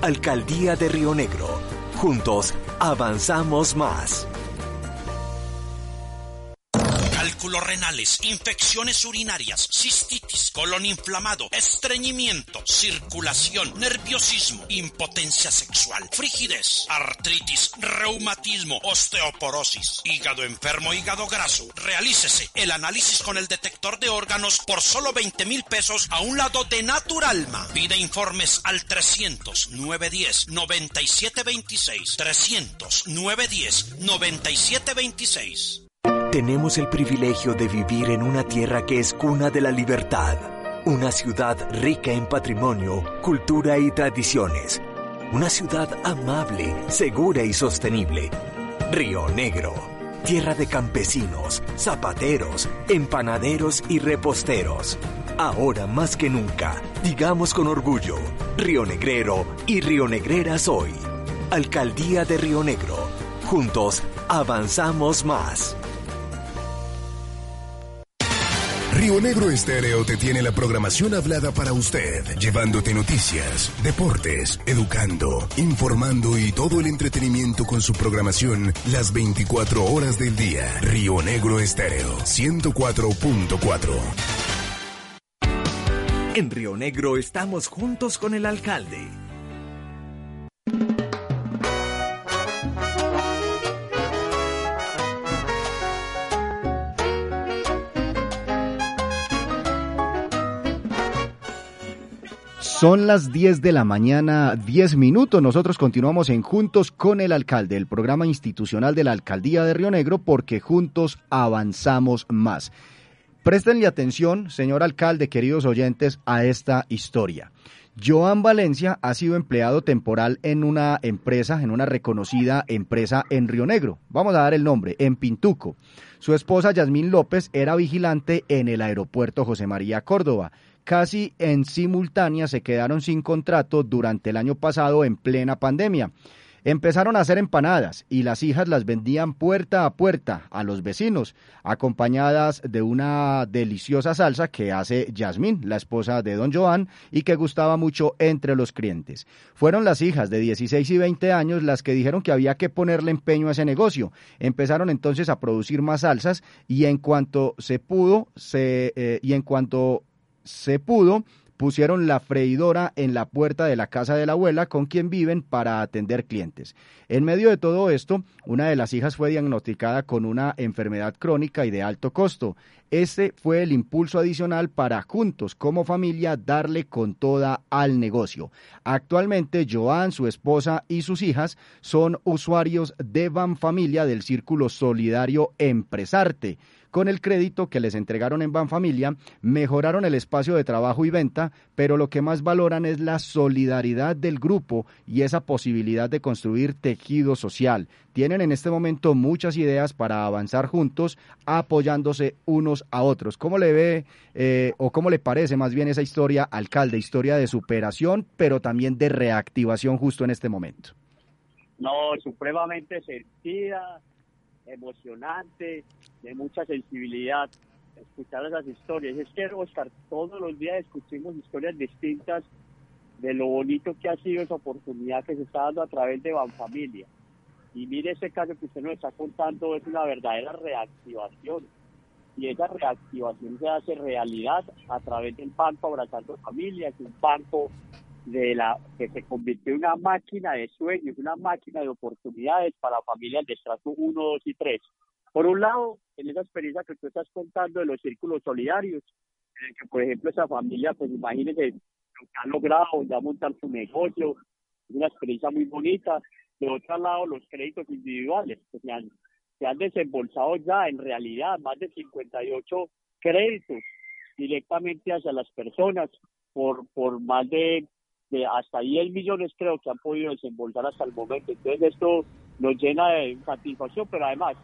Alcaldía de Río Negro. Juntos avanzamos más. Cálculos renales, infecciones urinarias, cistitis, colon inflamado, estreñimiento, circulación, nerviosismo, impotencia sexual, frigidez, artritis, reumatismo, osteoporosis, hígado enfermo, hígado graso. Realícese el análisis con el detector de órganos por solo 20 mil pesos a un lado de Naturalma. Pide informes al 300 910 9726 300 910 9726 tenemos el privilegio de vivir en una tierra que es cuna de la libertad, una ciudad rica en patrimonio, cultura y tradiciones, una ciudad amable, segura y sostenible. Río Negro, tierra de campesinos, zapateros, empanaderos y reposteros. Ahora más que nunca, digamos con orgullo, Río Negrero y Río Negreras hoy. Alcaldía de Río Negro. Juntos, avanzamos más. Río Negro Estéreo te tiene la programación hablada para usted, llevándote noticias, deportes, educando, informando y todo el entretenimiento con su programación las 24 horas del día. Río Negro Estéreo 104.4. En Río Negro estamos juntos con el alcalde Son las 10 de la mañana, 10 minutos. Nosotros continuamos en Juntos con el Alcalde, el programa institucional de la Alcaldía de Río Negro, porque juntos avanzamos más. Prestenle atención, señor alcalde, queridos oyentes, a esta historia. Joan Valencia ha sido empleado temporal en una empresa, en una reconocida empresa en Río Negro. Vamos a dar el nombre, en Pintuco. Su esposa Yasmín López era vigilante en el aeropuerto José María Córdoba casi en simultánea se quedaron sin contrato durante el año pasado en plena pandemia. Empezaron a hacer empanadas y las hijas las vendían puerta a puerta a los vecinos, acompañadas de una deliciosa salsa que hace Yasmín, la esposa de don Joan, y que gustaba mucho entre los clientes. Fueron las hijas de 16 y 20 años las que dijeron que había que ponerle empeño a ese negocio. Empezaron entonces a producir más salsas y en cuanto se pudo, se, eh, y en cuanto se pudo, pusieron la freidora en la puerta de la casa de la abuela con quien viven para atender clientes. En medio de todo esto, una de las hijas fue diagnosticada con una enfermedad crónica y de alto costo. Ese fue el impulso adicional para juntos como familia darle con toda al negocio. Actualmente Joan, su esposa y sus hijas son usuarios de Van Familia del Círculo Solidario Empresarte con el crédito que les entregaron en Banfamilia, mejoraron el espacio de trabajo y venta, pero lo que más valoran es la solidaridad del grupo y esa posibilidad de construir tejido social. Tienen en este momento muchas ideas para avanzar juntos, apoyándose unos a otros. ¿Cómo le ve eh, o cómo le parece más bien esa historia, alcalde? Historia de superación, pero también de reactivación justo en este momento. No, supremamente sentida, emocionante, de mucha sensibilidad escuchar esas historias. Es que, Oscar, todos los días escuchamos historias distintas de lo bonito que ha sido esa oportunidad que se está dando a través de Banfamilia. Y mire ese caso que usted nos está contando, es una verdadera reactivación. Y esa reactivación se hace realidad a través del Banco Abrazando Familias, un banco de la que se convirtió en una máquina de sueños, una máquina de oportunidades para familias de estrato 1, 2 y 3. Por un lado, en esa experiencia que tú estás contando de los círculos solidarios, en que, por ejemplo, esa familia, pues imagínense lo que ha logrado, ya montar su negocio, es una experiencia muy bonita. De otro lado, los créditos individuales, que se han, se han desembolsado ya en realidad más de 58 créditos directamente hacia las personas por, por más de de hasta 10 millones creo que han podido desembolsar hasta el momento. Entonces esto nos llena de satisfacción, pero además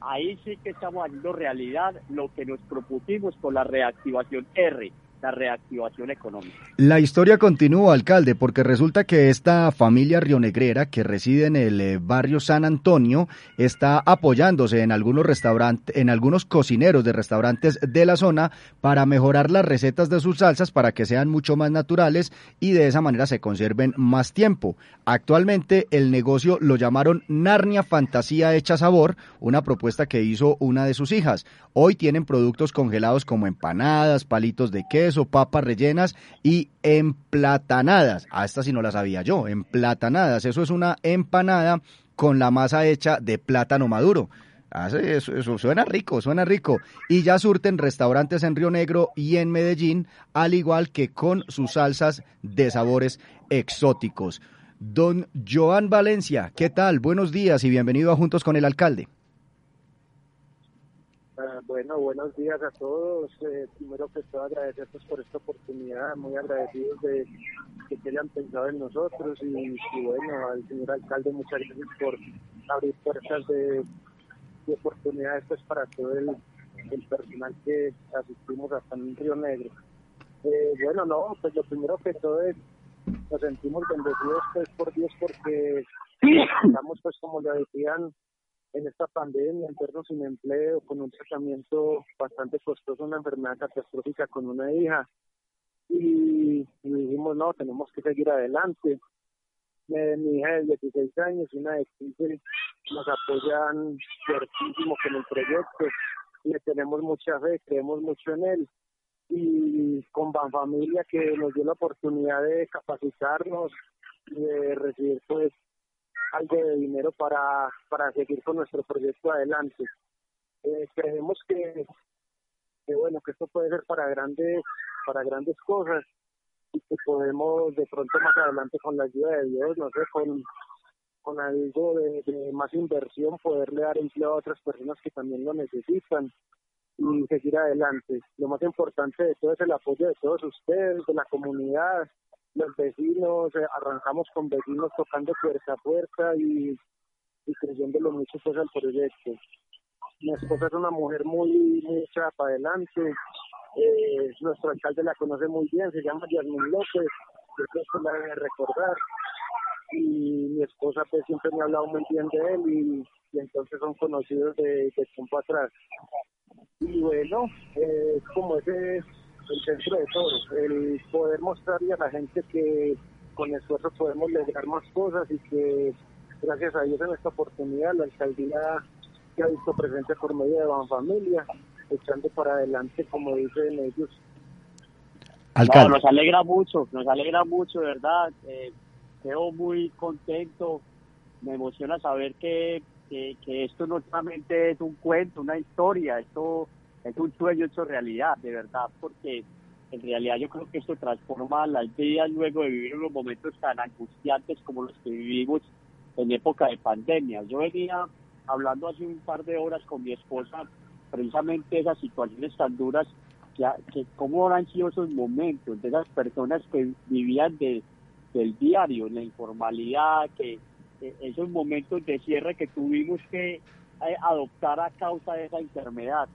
ahí sí que estamos haciendo realidad lo que nos propusimos con la reactivación R, la reactivación económica. La historia continúa, alcalde, porque resulta que esta familia rionegrera que reside en el eh, barrio San Antonio está apoyándose en algunos restaurantes, en algunos cocineros de restaurantes de la zona para mejorar las recetas de sus salsas para que sean mucho más naturales y de esa manera se conserven más tiempo. Actualmente el negocio lo llamaron Narnia Fantasía Hecha Sabor, una propuesta que hizo una de sus hijas. Hoy tienen productos congelados como empanadas, palitos de queso, o papas rellenas y emplatanadas. A esta sí no la sabía yo, emplatanadas. Eso es una empanada con la masa hecha de plátano maduro. Eso, eso, suena rico, suena rico. Y ya surten restaurantes en Río Negro y en Medellín, al igual que con sus salsas de sabores exóticos. Don Joan Valencia, ¿qué tal? Buenos días y bienvenido a Juntos con el Alcalde. Ah, bueno, buenos días a todos. Eh, primero que todo agradecerles por esta oportunidad, muy agradecidos de que se hayan pensado en nosotros y, bueno, al señor alcalde muchas gracias por abrir puertas de, oportunidades pues, para todo el, personal que asistimos hasta en Río Negro. Eh, bueno, no, pues lo primero que todo es, nos sentimos bendecidos pues por Dios porque estamos pues como le decían en esta pandemia, enterno sin empleo, con un tratamiento bastante costoso, una enfermedad catastrófica con una hija. Y, dijimos, no, tenemos que seguir adelante. mi hija de 16 años y una de 15 nos apoyan fuertísimo con el proyecto. Le tenemos mucha fe, creemos mucho en él. Y con Banfamilia que nos dio la oportunidad de capacitarnos, de recibir pues algo de dinero para, para seguir con nuestro proyecto adelante. Eh, creemos que, que, bueno, que esto puede ser para grandes, para grandes cosas y que podemos de pronto más adelante con la ayuda de Dios, no sé, con, con algo de, de más inversión, poderle dar empleo a otras personas que también lo necesitan y seguir adelante. Lo más importante de todo es el apoyo de todos ustedes, de la comunidad, los vecinos, eh, arrancamos con vecinos tocando puerta a puerta y, y mucho pues al proyecto. Mi esposa es una mujer muy, muy para adelante, eh, nuestro alcalde la conoce muy bien, se llama Yasmin López, yo creo que la debe recordar, y mi esposa pues siempre me ha hablado muy bien de él y, entonces son conocidos de, de tiempo atrás. Y bueno, eh, es como ese el centro de todo, el poder mostrarle a la gente que con esfuerzo podemos lograr más cosas y que gracias a Dios en esta oportunidad la alcaldía se ha visto presente por medio de Banfamilia, echando para adelante como dicen ellos. No, nos alegra mucho, nos alegra mucho, de verdad. Eh, quedo muy contento, me emociona saber que, que, que esto no solamente es un cuento, una historia, esto es un sueño hecho realidad, de verdad, porque en realidad yo creo que esto transforma las vidas luego de vivir unos momentos tan angustiantes como los que vivimos en época de pandemia. Yo venía hablando hace un par de horas con mi esposa precisamente esas situaciones tan duras, que, que cómo han sido esos momentos de esas personas que vivían de, del diario, la informalidad, que esos momentos de cierre que tuvimos que eh, adoptar a causa de esa enfermedad.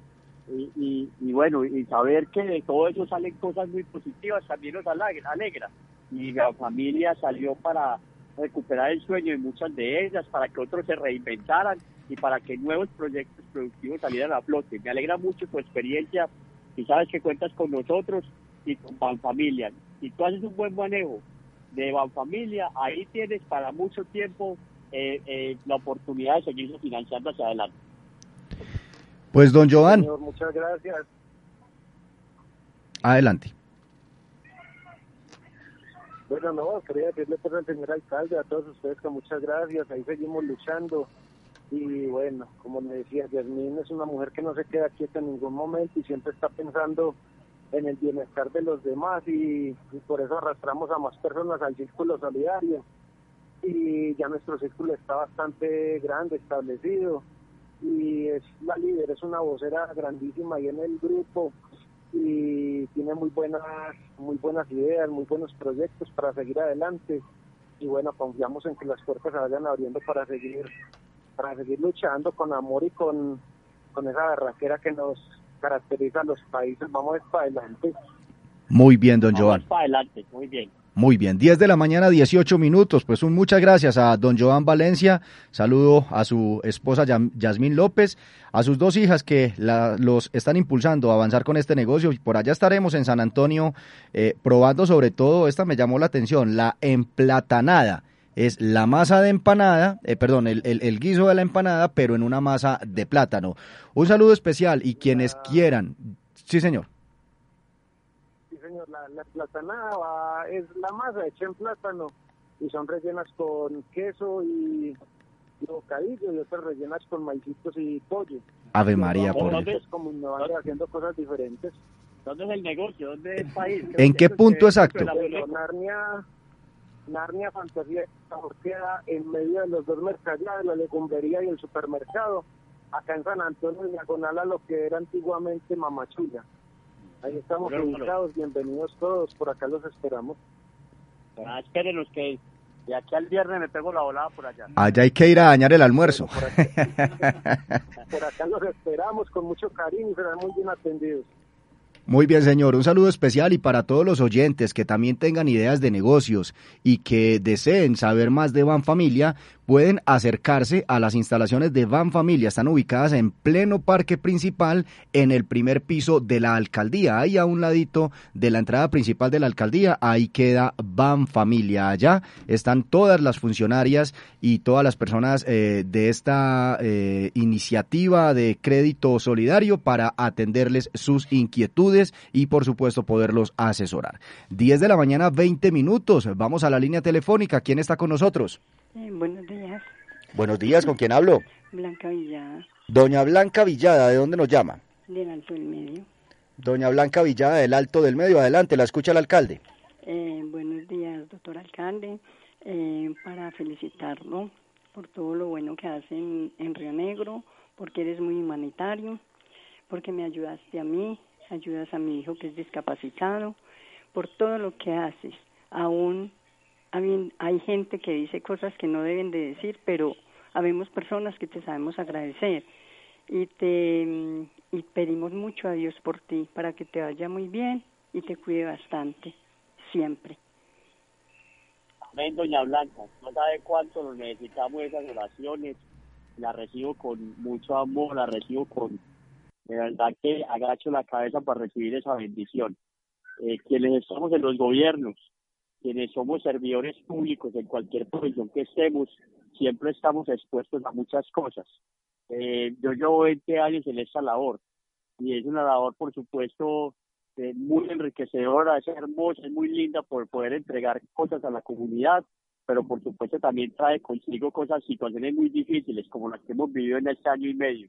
Y, y, y, bueno, y saber que de todo eso salen cosas muy positivas también nos alegra. Y la familia salió para recuperar el sueño de muchas de ellas, para que otros se reinventaran y para que nuevos proyectos productivos salieran a flote. Me alegra mucho tu experiencia y sabes que cuentas con nosotros y con Banfamilia. Si tú haces un buen manejo de Banfamilia, ahí tienes para mucho tiempo eh, eh, la oportunidad de seguirlo financiando hacia adelante. Pues don Joan. Señor, muchas gracias. Adelante. Bueno, no, quería decirle pues al señor alcalde, a todos ustedes que muchas gracias, ahí seguimos luchando. Y bueno, como le decía, Yasmín es una mujer que no se queda quieta en ningún momento y siempre está pensando en el bienestar de los demás y, y por eso arrastramos a más personas al círculo solidario. Y ya nuestro círculo está bastante grande, establecido y es la líder, es una vocera grandísima ahí en el grupo y tiene muy buenas, muy buenas ideas, muy buenos proyectos para seguir adelante y bueno, confiamos en que las puertas se vayan abriendo para seguir, para seguir luchando con amor y con, con esa barraquera que nos caracteriza a los países. Vamos a ir para adelante. Muy bien, don Joan. Vamos para adelante, muy bien. Muy bien, 10 de la mañana, 18 minutos. Pues un muchas gracias a don Joan Valencia. Saludo a su esposa Yasmín López, a sus dos hijas que la- los están impulsando a avanzar con este negocio. Y por allá estaremos en San Antonio eh, probando sobre todo, esta me llamó la atención, la emplatanada. Es la masa de empanada, eh, perdón, el guiso de la empanada, pero en una masa de plátano. Un saludo especial y quienes quieran. Sí, señor. La, la platanada es la masa hecha en plátano y son rellenas con queso y, y bocadillo y otras rellenas con maicitos y pollo. Ave María, por Entonces, como innovando haciendo cosas diferentes. ¿Dónde es el negocio? ¿Dónde es el país? ¿En qué punto exacto? Narnia, Narnia Fantasía porque queda en medio de los dos mercados, de la legumbrería y el supermercado, acá en San Antonio, en diagonal a lo que era antiguamente Mamachula. Ahí estamos Claro, claro. ubicados, bienvenidos todos, por acá los esperamos. Ah, espérenos que de aquí al viernes me pego la volada por allá. Allá hay que ir a dañar el almuerzo. Por <laughs> acá los esperamos con mucho cariño y serán muy bien atendidos. Muy bien, señor. Un saludo especial y para todos los oyentes que también tengan ideas de negocios y que deseen saber más de Van Familia, pueden acercarse a las instalaciones de Van Familia. Están ubicadas en pleno parque principal en el primer piso de la alcaldía. Ahí a un ladito de la entrada principal de la alcaldía, ahí queda Van Familia. Allá están todas las funcionarias y todas las personas eh, de esta eh, iniciativa de crédito solidario para atenderles sus inquietudes y por supuesto poderlos asesorar. 10 de la mañana, 20 minutos. Vamos a la línea telefónica. ¿Quién está con nosotros? Eh, buenos días, Buenos días, ¿con quién hablo? Blanca Villada, Doña Blanca Villada, ¿de dónde nos llama? del Alto del Medio. Doña Blanca Villada del Alto del Medio, adelante, la escucha el alcalde. Eh, buenos días, doctor alcalde. Eh, para felicitarlo por todo lo bueno que hace en, en Río Negro, porque eres muy humanitario, porque me ayudaste a mí, ayudas a mi hijo que es discapacitado, por todo lo que haces. Aún hay, gente que dice cosas que no deben de decir, pero habemos personas que te sabemos agradecer y te y pedimos mucho a Dios por ti para que te vaya muy bien y te cuide bastante siempre. Amén, doña Blanca. No sabe cuánto nos necesitamos esas oraciones. La recibo con mucho amor, la recibo con... De verdad que agacho la cabeza para recibir esa bendición. Eh, quienes estamos en los gobiernos, quienes somos servidores públicos en cualquier posición que estemos, siempre estamos expuestos a muchas cosas. Eh, yo llevo 20 años en esta labor y es una labor, por supuesto, eh, muy enriquecedora, es hermosa, es muy linda por poder entregar cosas a la comunidad, pero por supuesto también trae consigo cosas, situaciones muy difíciles como las que hemos vivido en este año y medio.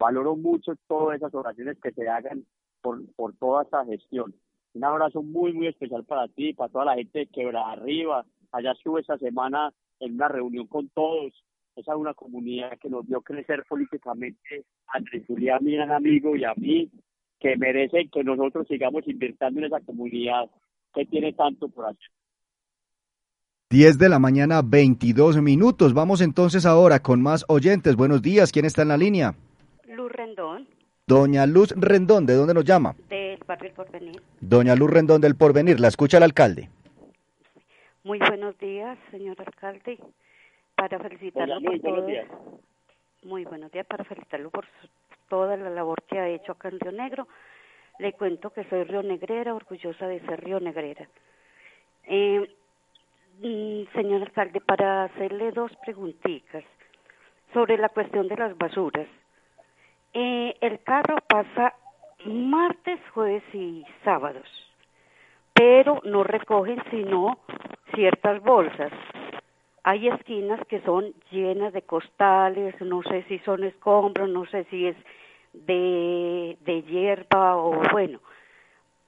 Valoro mucho todas esas oraciones que se hagan por, por toda esta gestión. Un abrazo muy, muy especial para ti, para toda la gente de Quebra Arriba. Allá estuve esta semana en una reunión con todos. Esa es una comunidad que nos vio crecer políticamente a Julián, mi gran amigo, y a mí, que merece que nosotros sigamos invirtiendo en esa comunidad que tiene tanto por hacer. 10 de la mañana, 22 minutos. Vamos entonces ahora con más oyentes. Buenos días. ¿Quién está en la línea? Luz Rendón. Doña Luz Rendón, ¿de dónde nos llama? Del barrio Porvenir. Doña Luz Rendón del Porvenir, la escucha el alcalde. Muy buenos días, señor alcalde. Para felicitarlo Hola, muy por buenos todo. días. Muy buenos días, para felicitarlo por su- toda la labor que ha hecho acá en Río Negro. Le cuento que soy rionegrera, orgullosa de ser rionegrera. Eh, mm, señor alcalde, para hacerle dos preguntitas sobre la cuestión de las basuras. Eh, el carro pasa martes, jueves y sábados, pero no recogen sino ciertas bolsas. Hay esquinas que son llenas de costales, no sé si son escombros, no sé si es de, de hierba o bueno,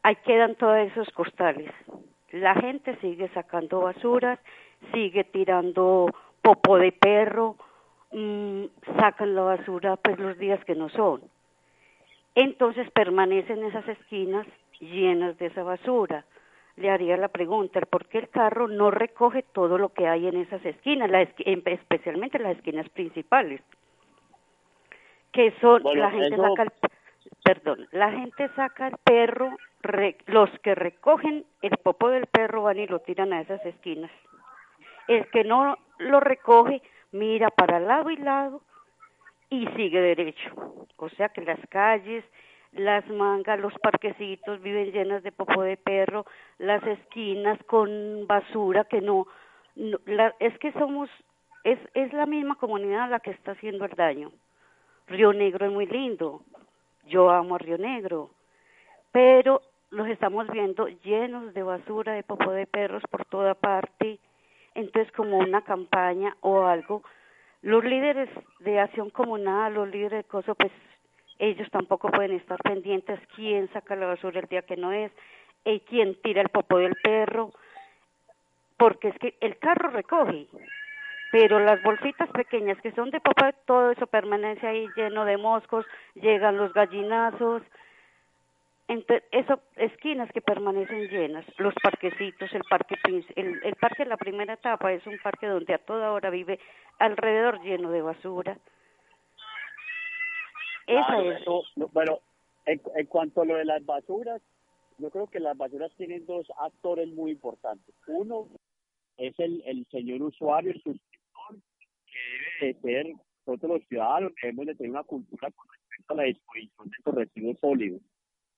ahí quedan todos esos costales. La gente sigue sacando basuras, sigue tirando popo de perro, sacan la basura pues los días que no son. Entonces permanecen esas esquinas llenas de esa basura. Le haría la pregunta, ¿por qué el carro no recoge todo lo que hay en esas esquinas, la en- especialmente las esquinas principales? Que son, Bueno, la gente eso- saca el, perdón, la gente saca el perro, re- los que recogen el popo del perro van y lo tiran a esas esquinas. El que no lo recoge mira para lado y lado y sigue derecho. O sea que las calles, las mangas, los parquecitos viven llenas de popo de perro, las esquinas con basura que no, no- la- es que somos, es, es la misma comunidad la que está haciendo el daño. Río Negro es muy lindo, yo amo Río Negro, pero los estamos viendo llenos de basura, de popo de perros por toda parte, entonces como una campaña o algo, los líderes de acción comunal, los líderes de COSO, pues ellos tampoco pueden estar pendientes quién saca la basura el día que no es, y quién tira el popo del perro, porque es que el carro recoge, pero las bolsitas pequeñas que son de popo, todo eso permanece ahí lleno de moscos, llegan los gallinazos, entonces, eso, esquinas que permanecen llenas, los parquecitos, el parque el, el parque de la primera etapa es un parque donde a toda hora vive alrededor lleno de basura. Esa es. eso, no, bueno, en, en cuanto a lo de las basuras, yo creo que las basuras tienen dos actores muy importantes. Uno es el, el señor usuario, el suscriptor, que debe de ser, nosotros los ciudadanos debemos de tener una cultura con respecto a la disposición de estos residuos sólidos.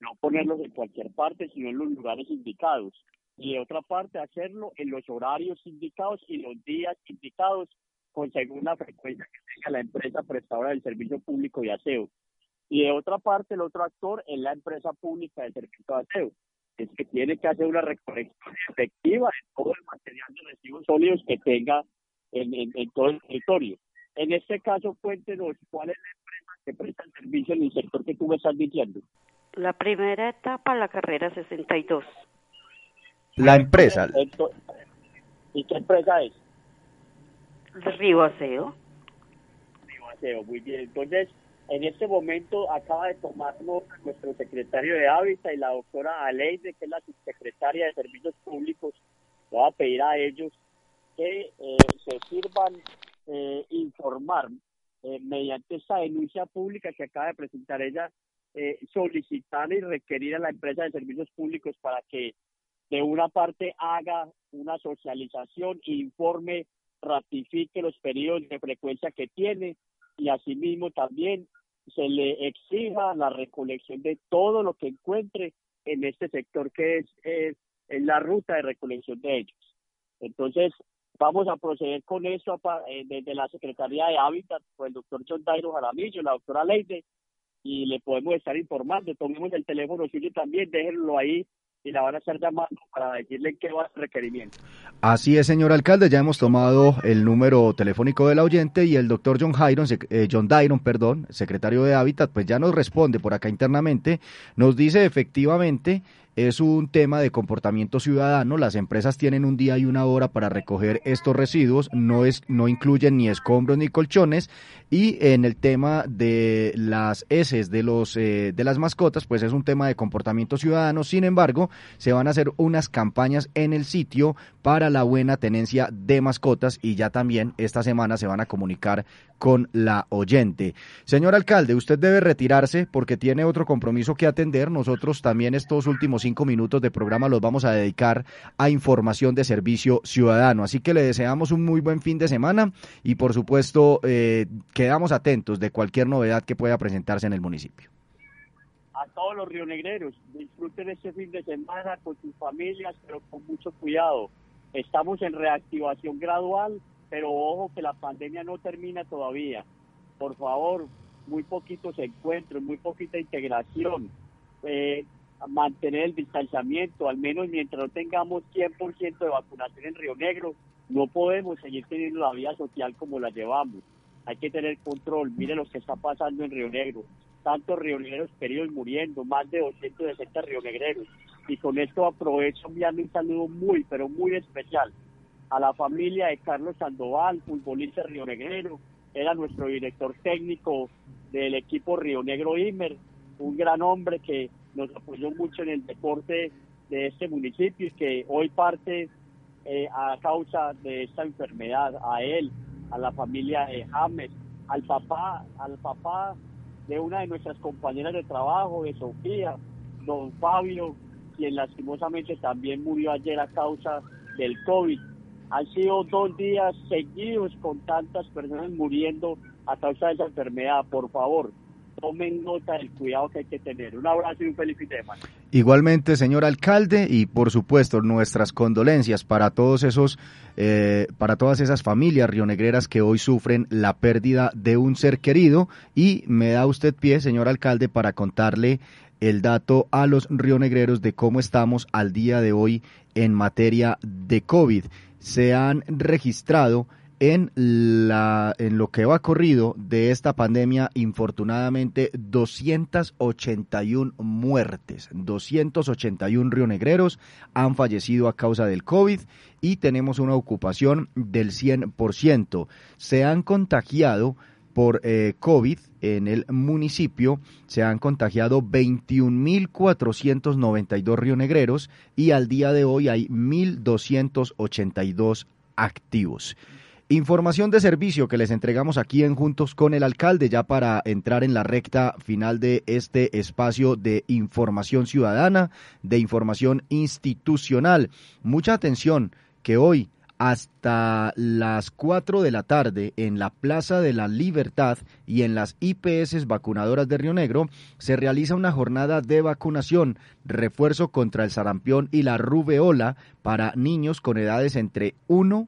No ponerlos en cualquier parte, sino en los lugares indicados. Y de otra parte, hacerlo en los horarios indicados y los días indicados con según la frecuencia que tenga la empresa prestadora del servicio público de aseo. Y de otra parte, el otro actor es la empresa pública de servicio de aseo. Es que tiene que hacer una recolección efectiva de todo el material de residuos sólidos que tenga en, en, en todo el territorio. En este caso, cuéntenos cuál es la empresa que presta el servicio en el sector que tú me estás diciendo. La primera etapa, la carrera 62. La empresa. ¿Y qué empresa es? Río Aseo. Río Aseo, muy bien. Entonces, en este momento acaba de tomarnos nuestro secretario de Hábitat y la doctora Aleide, que es la subsecretaria de Servicios Públicos. voy a pedir a ellos que eh, se sirvan eh, informar eh, mediante esta denuncia pública que acaba de presentar ella, solicitar y requerir a la empresa de servicios públicos para que de una parte haga una socialización, informe, ratifique los periodos de frecuencia que tiene y asimismo también se le exija la recolección de todo lo que encuentre en este sector que es, es, la ruta de recolección de ellos. Entonces, vamos a proceder con eso eh, desde la Secretaría de Hábitat, con el doctor John Dairo Jaramillo, la doctora Leide, y le podemos estar informando. Tomemos el teléfono suyo también, déjenlo ahí y la van a estar llamando para decirle qué va el requerimiento. Así es, señor alcalde, ya hemos tomado el número telefónico del oyente y el doctor John, Hyron, eh, John Dyron, perdón, secretario de Hábitat, pues ya nos responde por acá internamente, nos dice efectivamente es un tema de comportamiento ciudadano. Las empresas tienen un día y una hora para recoger estos residuos, no, es, no incluyen ni escombros ni colchones. Y en el tema de las heces de, los, eh, de las mascotas, pues es un tema de comportamiento ciudadano. Sin embargo, se van a hacer unas campañas en el sitio para la buena tenencia de mascotas y ya también esta semana se van a comunicar con la oyente. Señor alcalde, usted debe retirarse porque tiene otro compromiso que atender. Nosotros también estos últimos cinco minutos de programa los vamos a dedicar a información de servicio ciudadano. Así que le deseamos un muy buen fin de semana y por supuesto eh, quedamos atentos de cualquier novedad que pueda presentarse en el municipio. A todos los rionegreros, disfruten este fin de semana con sus familias, pero con mucho cuidado. Estamos en reactivación gradual, pero ojo que la pandemia no termina todavía. Por favor, muy poquitos encuentros, muy poquita integración. Eh, mantener el distanciamiento, al menos mientras no tengamos 100% de vacunación en Río Negro, no podemos seguir teniendo la vida social como la llevamos. Hay que tener control. Mire lo que está pasando en Río Negro. Tantos rionegreros queridos muriendo, más de 260 rionegreros. Y con esto aprovecho enviarle un saludo muy, pero muy especial a la familia de Carlos Sandoval, futbolista rionegrero. Era nuestro director técnico del equipo Río Negro Imer, un gran hombre que nos apoyó mucho en el deporte de este municipio y que hoy parte eh, a causa de esta enfermedad, a él, a la familia de James, al papá, al papá de una de nuestras compañeras de trabajo, de Sofía, don Fabio, quien lastimosamente también murió ayer a causa del COVID. Han sido dos días seguidos con tantas personas muriendo a causa de esa enfermedad. Por favor, tomen nota del cuidado que hay que tener. Un abrazo y un feliz fin de semana. Igualmente, señor alcalde, y por supuesto nuestras condolencias para todos esos, eh, para todas esas familias rionegreras que hoy sufren la pérdida de un ser querido. Y me da usted pie, señor alcalde, para contarle el dato a los rionegreros de cómo estamos al día de hoy en materia de COVID. Se han registrado en, la, en lo que va corrido de esta pandemia, infortunadamente, 281 muertes, 281 rionegreros han fallecido a causa del COVID y tenemos una ocupación del 100%. Se han contagiado por eh, COVID en el municipio se han contagiado 21.492 rionegreros y al día de hoy hay 1.282 activos. Información de servicio que les entregamos aquí en Juntos con el Alcalde, ya para entrar en la recta final de este espacio de información ciudadana, de información institucional. Mucha atención que hoy hasta las 4 de la tarde en la Plaza de la Libertad y en las IPS vacunadoras de Río Negro se realiza una jornada de vacunación, refuerzo contra el sarampión y la rubeola para niños con edades entre 1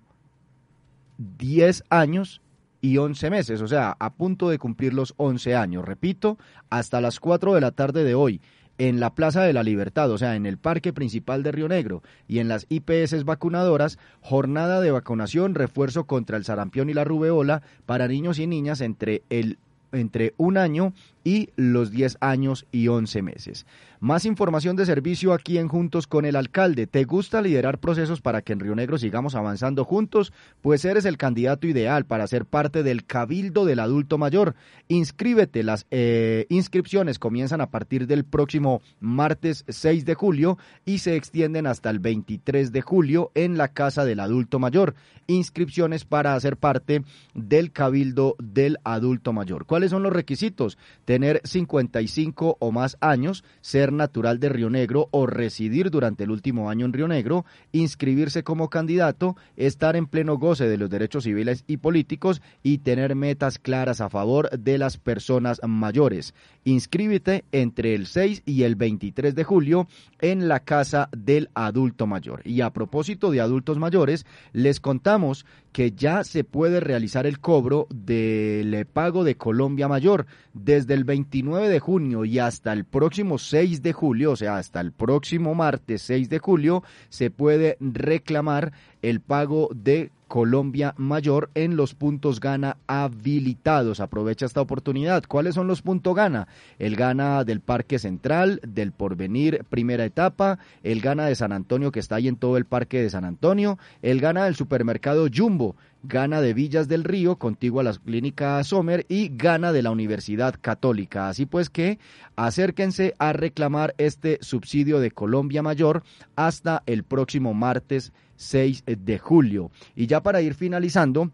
10 años y 11 meses, o sea, a punto de cumplir los 11 años. Repito, hasta las 4 de la tarde de hoy, en la Plaza de la Libertad, o sea, en el Parque Principal de Río Negro y en las IPS vacunadoras, jornada de vacunación, refuerzo contra el sarampión y la rubeola para niños y niñas entre el entre un año y los 10 años y 11 meses. Más información de servicio aquí en Juntos con el Alcalde. ¿Te gusta liderar procesos para que en Río Negro sigamos avanzando juntos? Pues eres el candidato ideal para ser parte del Cabildo del Adulto Mayor. Inscríbete. Las eh, inscripciones comienzan a partir del próximo martes 6 de julio y se extienden hasta el 23 de julio en la Casa del Adulto Mayor. Inscripciones para hacer parte del Cabildo del Adulto Mayor. ¿Cuáles son los requisitos? Tener 55 o más años, ser natural de Río Negro o residir durante el último año en Río Negro, inscribirse como candidato, estar en pleno goce de los derechos civiles y políticos y tener metas claras a favor de las personas mayores. Inscríbete entre el 6 y el 23 de julio en la Casa del Adulto Mayor. Y a propósito de adultos mayores, les contamos que ya se puede realizar el cobro del pago de Colombia Mayor desde el 29 de junio y hasta el próximo 6 de julio, o sea, hasta el próximo martes 6 de julio, se puede reclamar el pago de Colombia Mayor en los puntos gana habilitados. Aprovecha esta oportunidad. ¿Cuáles son los puntos gana? El gana del Parque Central, del Porvenir primera etapa, el gana de San Antonio que está ahí en todo el Parque de San Antonio, el gana del supermercado Jumbo, gana de Villas del Río, contigo a la clínica Sommer y gana de la Universidad Católica. Así pues que acérquense a reclamar este subsidio de Colombia Mayor hasta el próximo martes 6 de julio. Y ya para ir finalizando,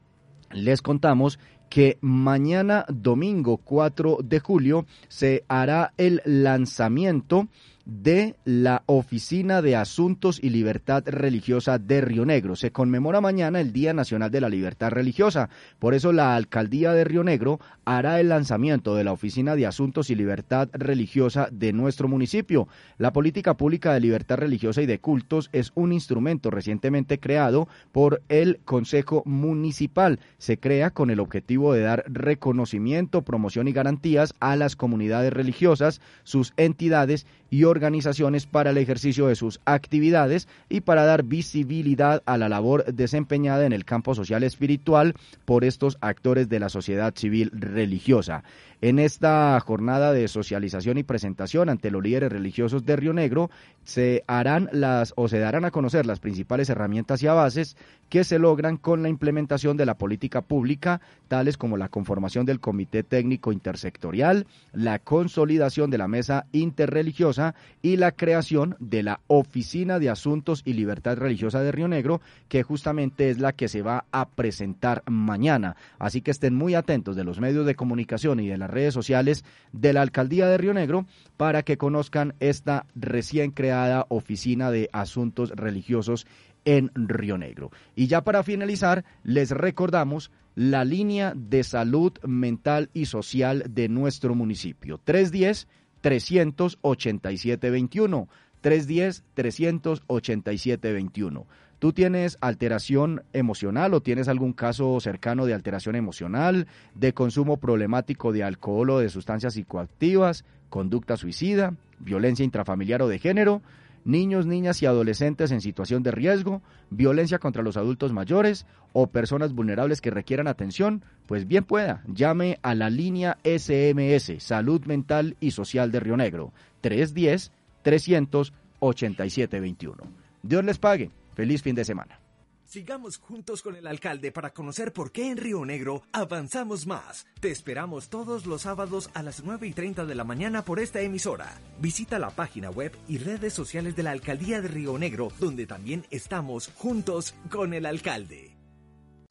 les contamos que mañana domingo 4 de julio se hará el lanzamiento de la Oficina de Asuntos y Libertad Religiosa de Río Negro. Se conmemora mañana el Día Nacional de la Libertad Religiosa. Por eso la Alcaldía de Río Negro hará el lanzamiento de la Oficina de Asuntos y Libertad Religiosa de nuestro municipio. La política pública de libertad religiosa y de cultos es un instrumento recientemente creado por el Consejo Municipal. Se crea con el objetivo de dar reconocimiento, promoción y garantías a las comunidades religiosas, sus entidades y organizaciones para el ejercicio de sus actividades y para dar visibilidad a la labor desempeñada en el campo social espiritual por estos actores de la sociedad civil religiosa. En esta jornada de socialización y presentación ante los líderes religiosos de Río Negro se harán las o se darán a conocer las principales herramientas y bases que se logran con la implementación de la política pública, tales como la conformación del Comité Técnico Intersectorial, la consolidación de la Mesa Interreligiosa y la creación de la Oficina de Asuntos y Libertad Religiosa de Río Negro, que justamente es la que se va a presentar mañana. Así que estén muy atentos de los medios de comunicación y de las redes sociales de la Alcaldía de Río Negro para que conozcan esta recién creada Oficina de Asuntos Religiosos en Río Negro. Y ya para finalizar, les recordamos la línea de salud mental y social de nuestro municipio. 310 387 21. 310 387 21 tú tienes alteración emocional o tienes algún caso cercano de alteración emocional, de consumo problemático de alcohol o de sustancias psicoactivas, conducta suicida, violencia intrafamiliar o de género, niños, niñas y adolescentes en situación de riesgo, violencia contra los adultos mayores o personas vulnerables que requieran atención, pues bien pueda, llame a la línea SMS, Salud Mental y Social de Río Negro, 310 387 21. Dios les pague. Feliz fin de semana. Sigamos juntos con el alcalde para conocer por qué en Río Negro avanzamos más. Te esperamos todos los sábados a las 9 y 30 de la mañana por esta emisora. Visita la página web y redes sociales de la alcaldía de Río Negro, donde también estamos juntos con el alcalde.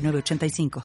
85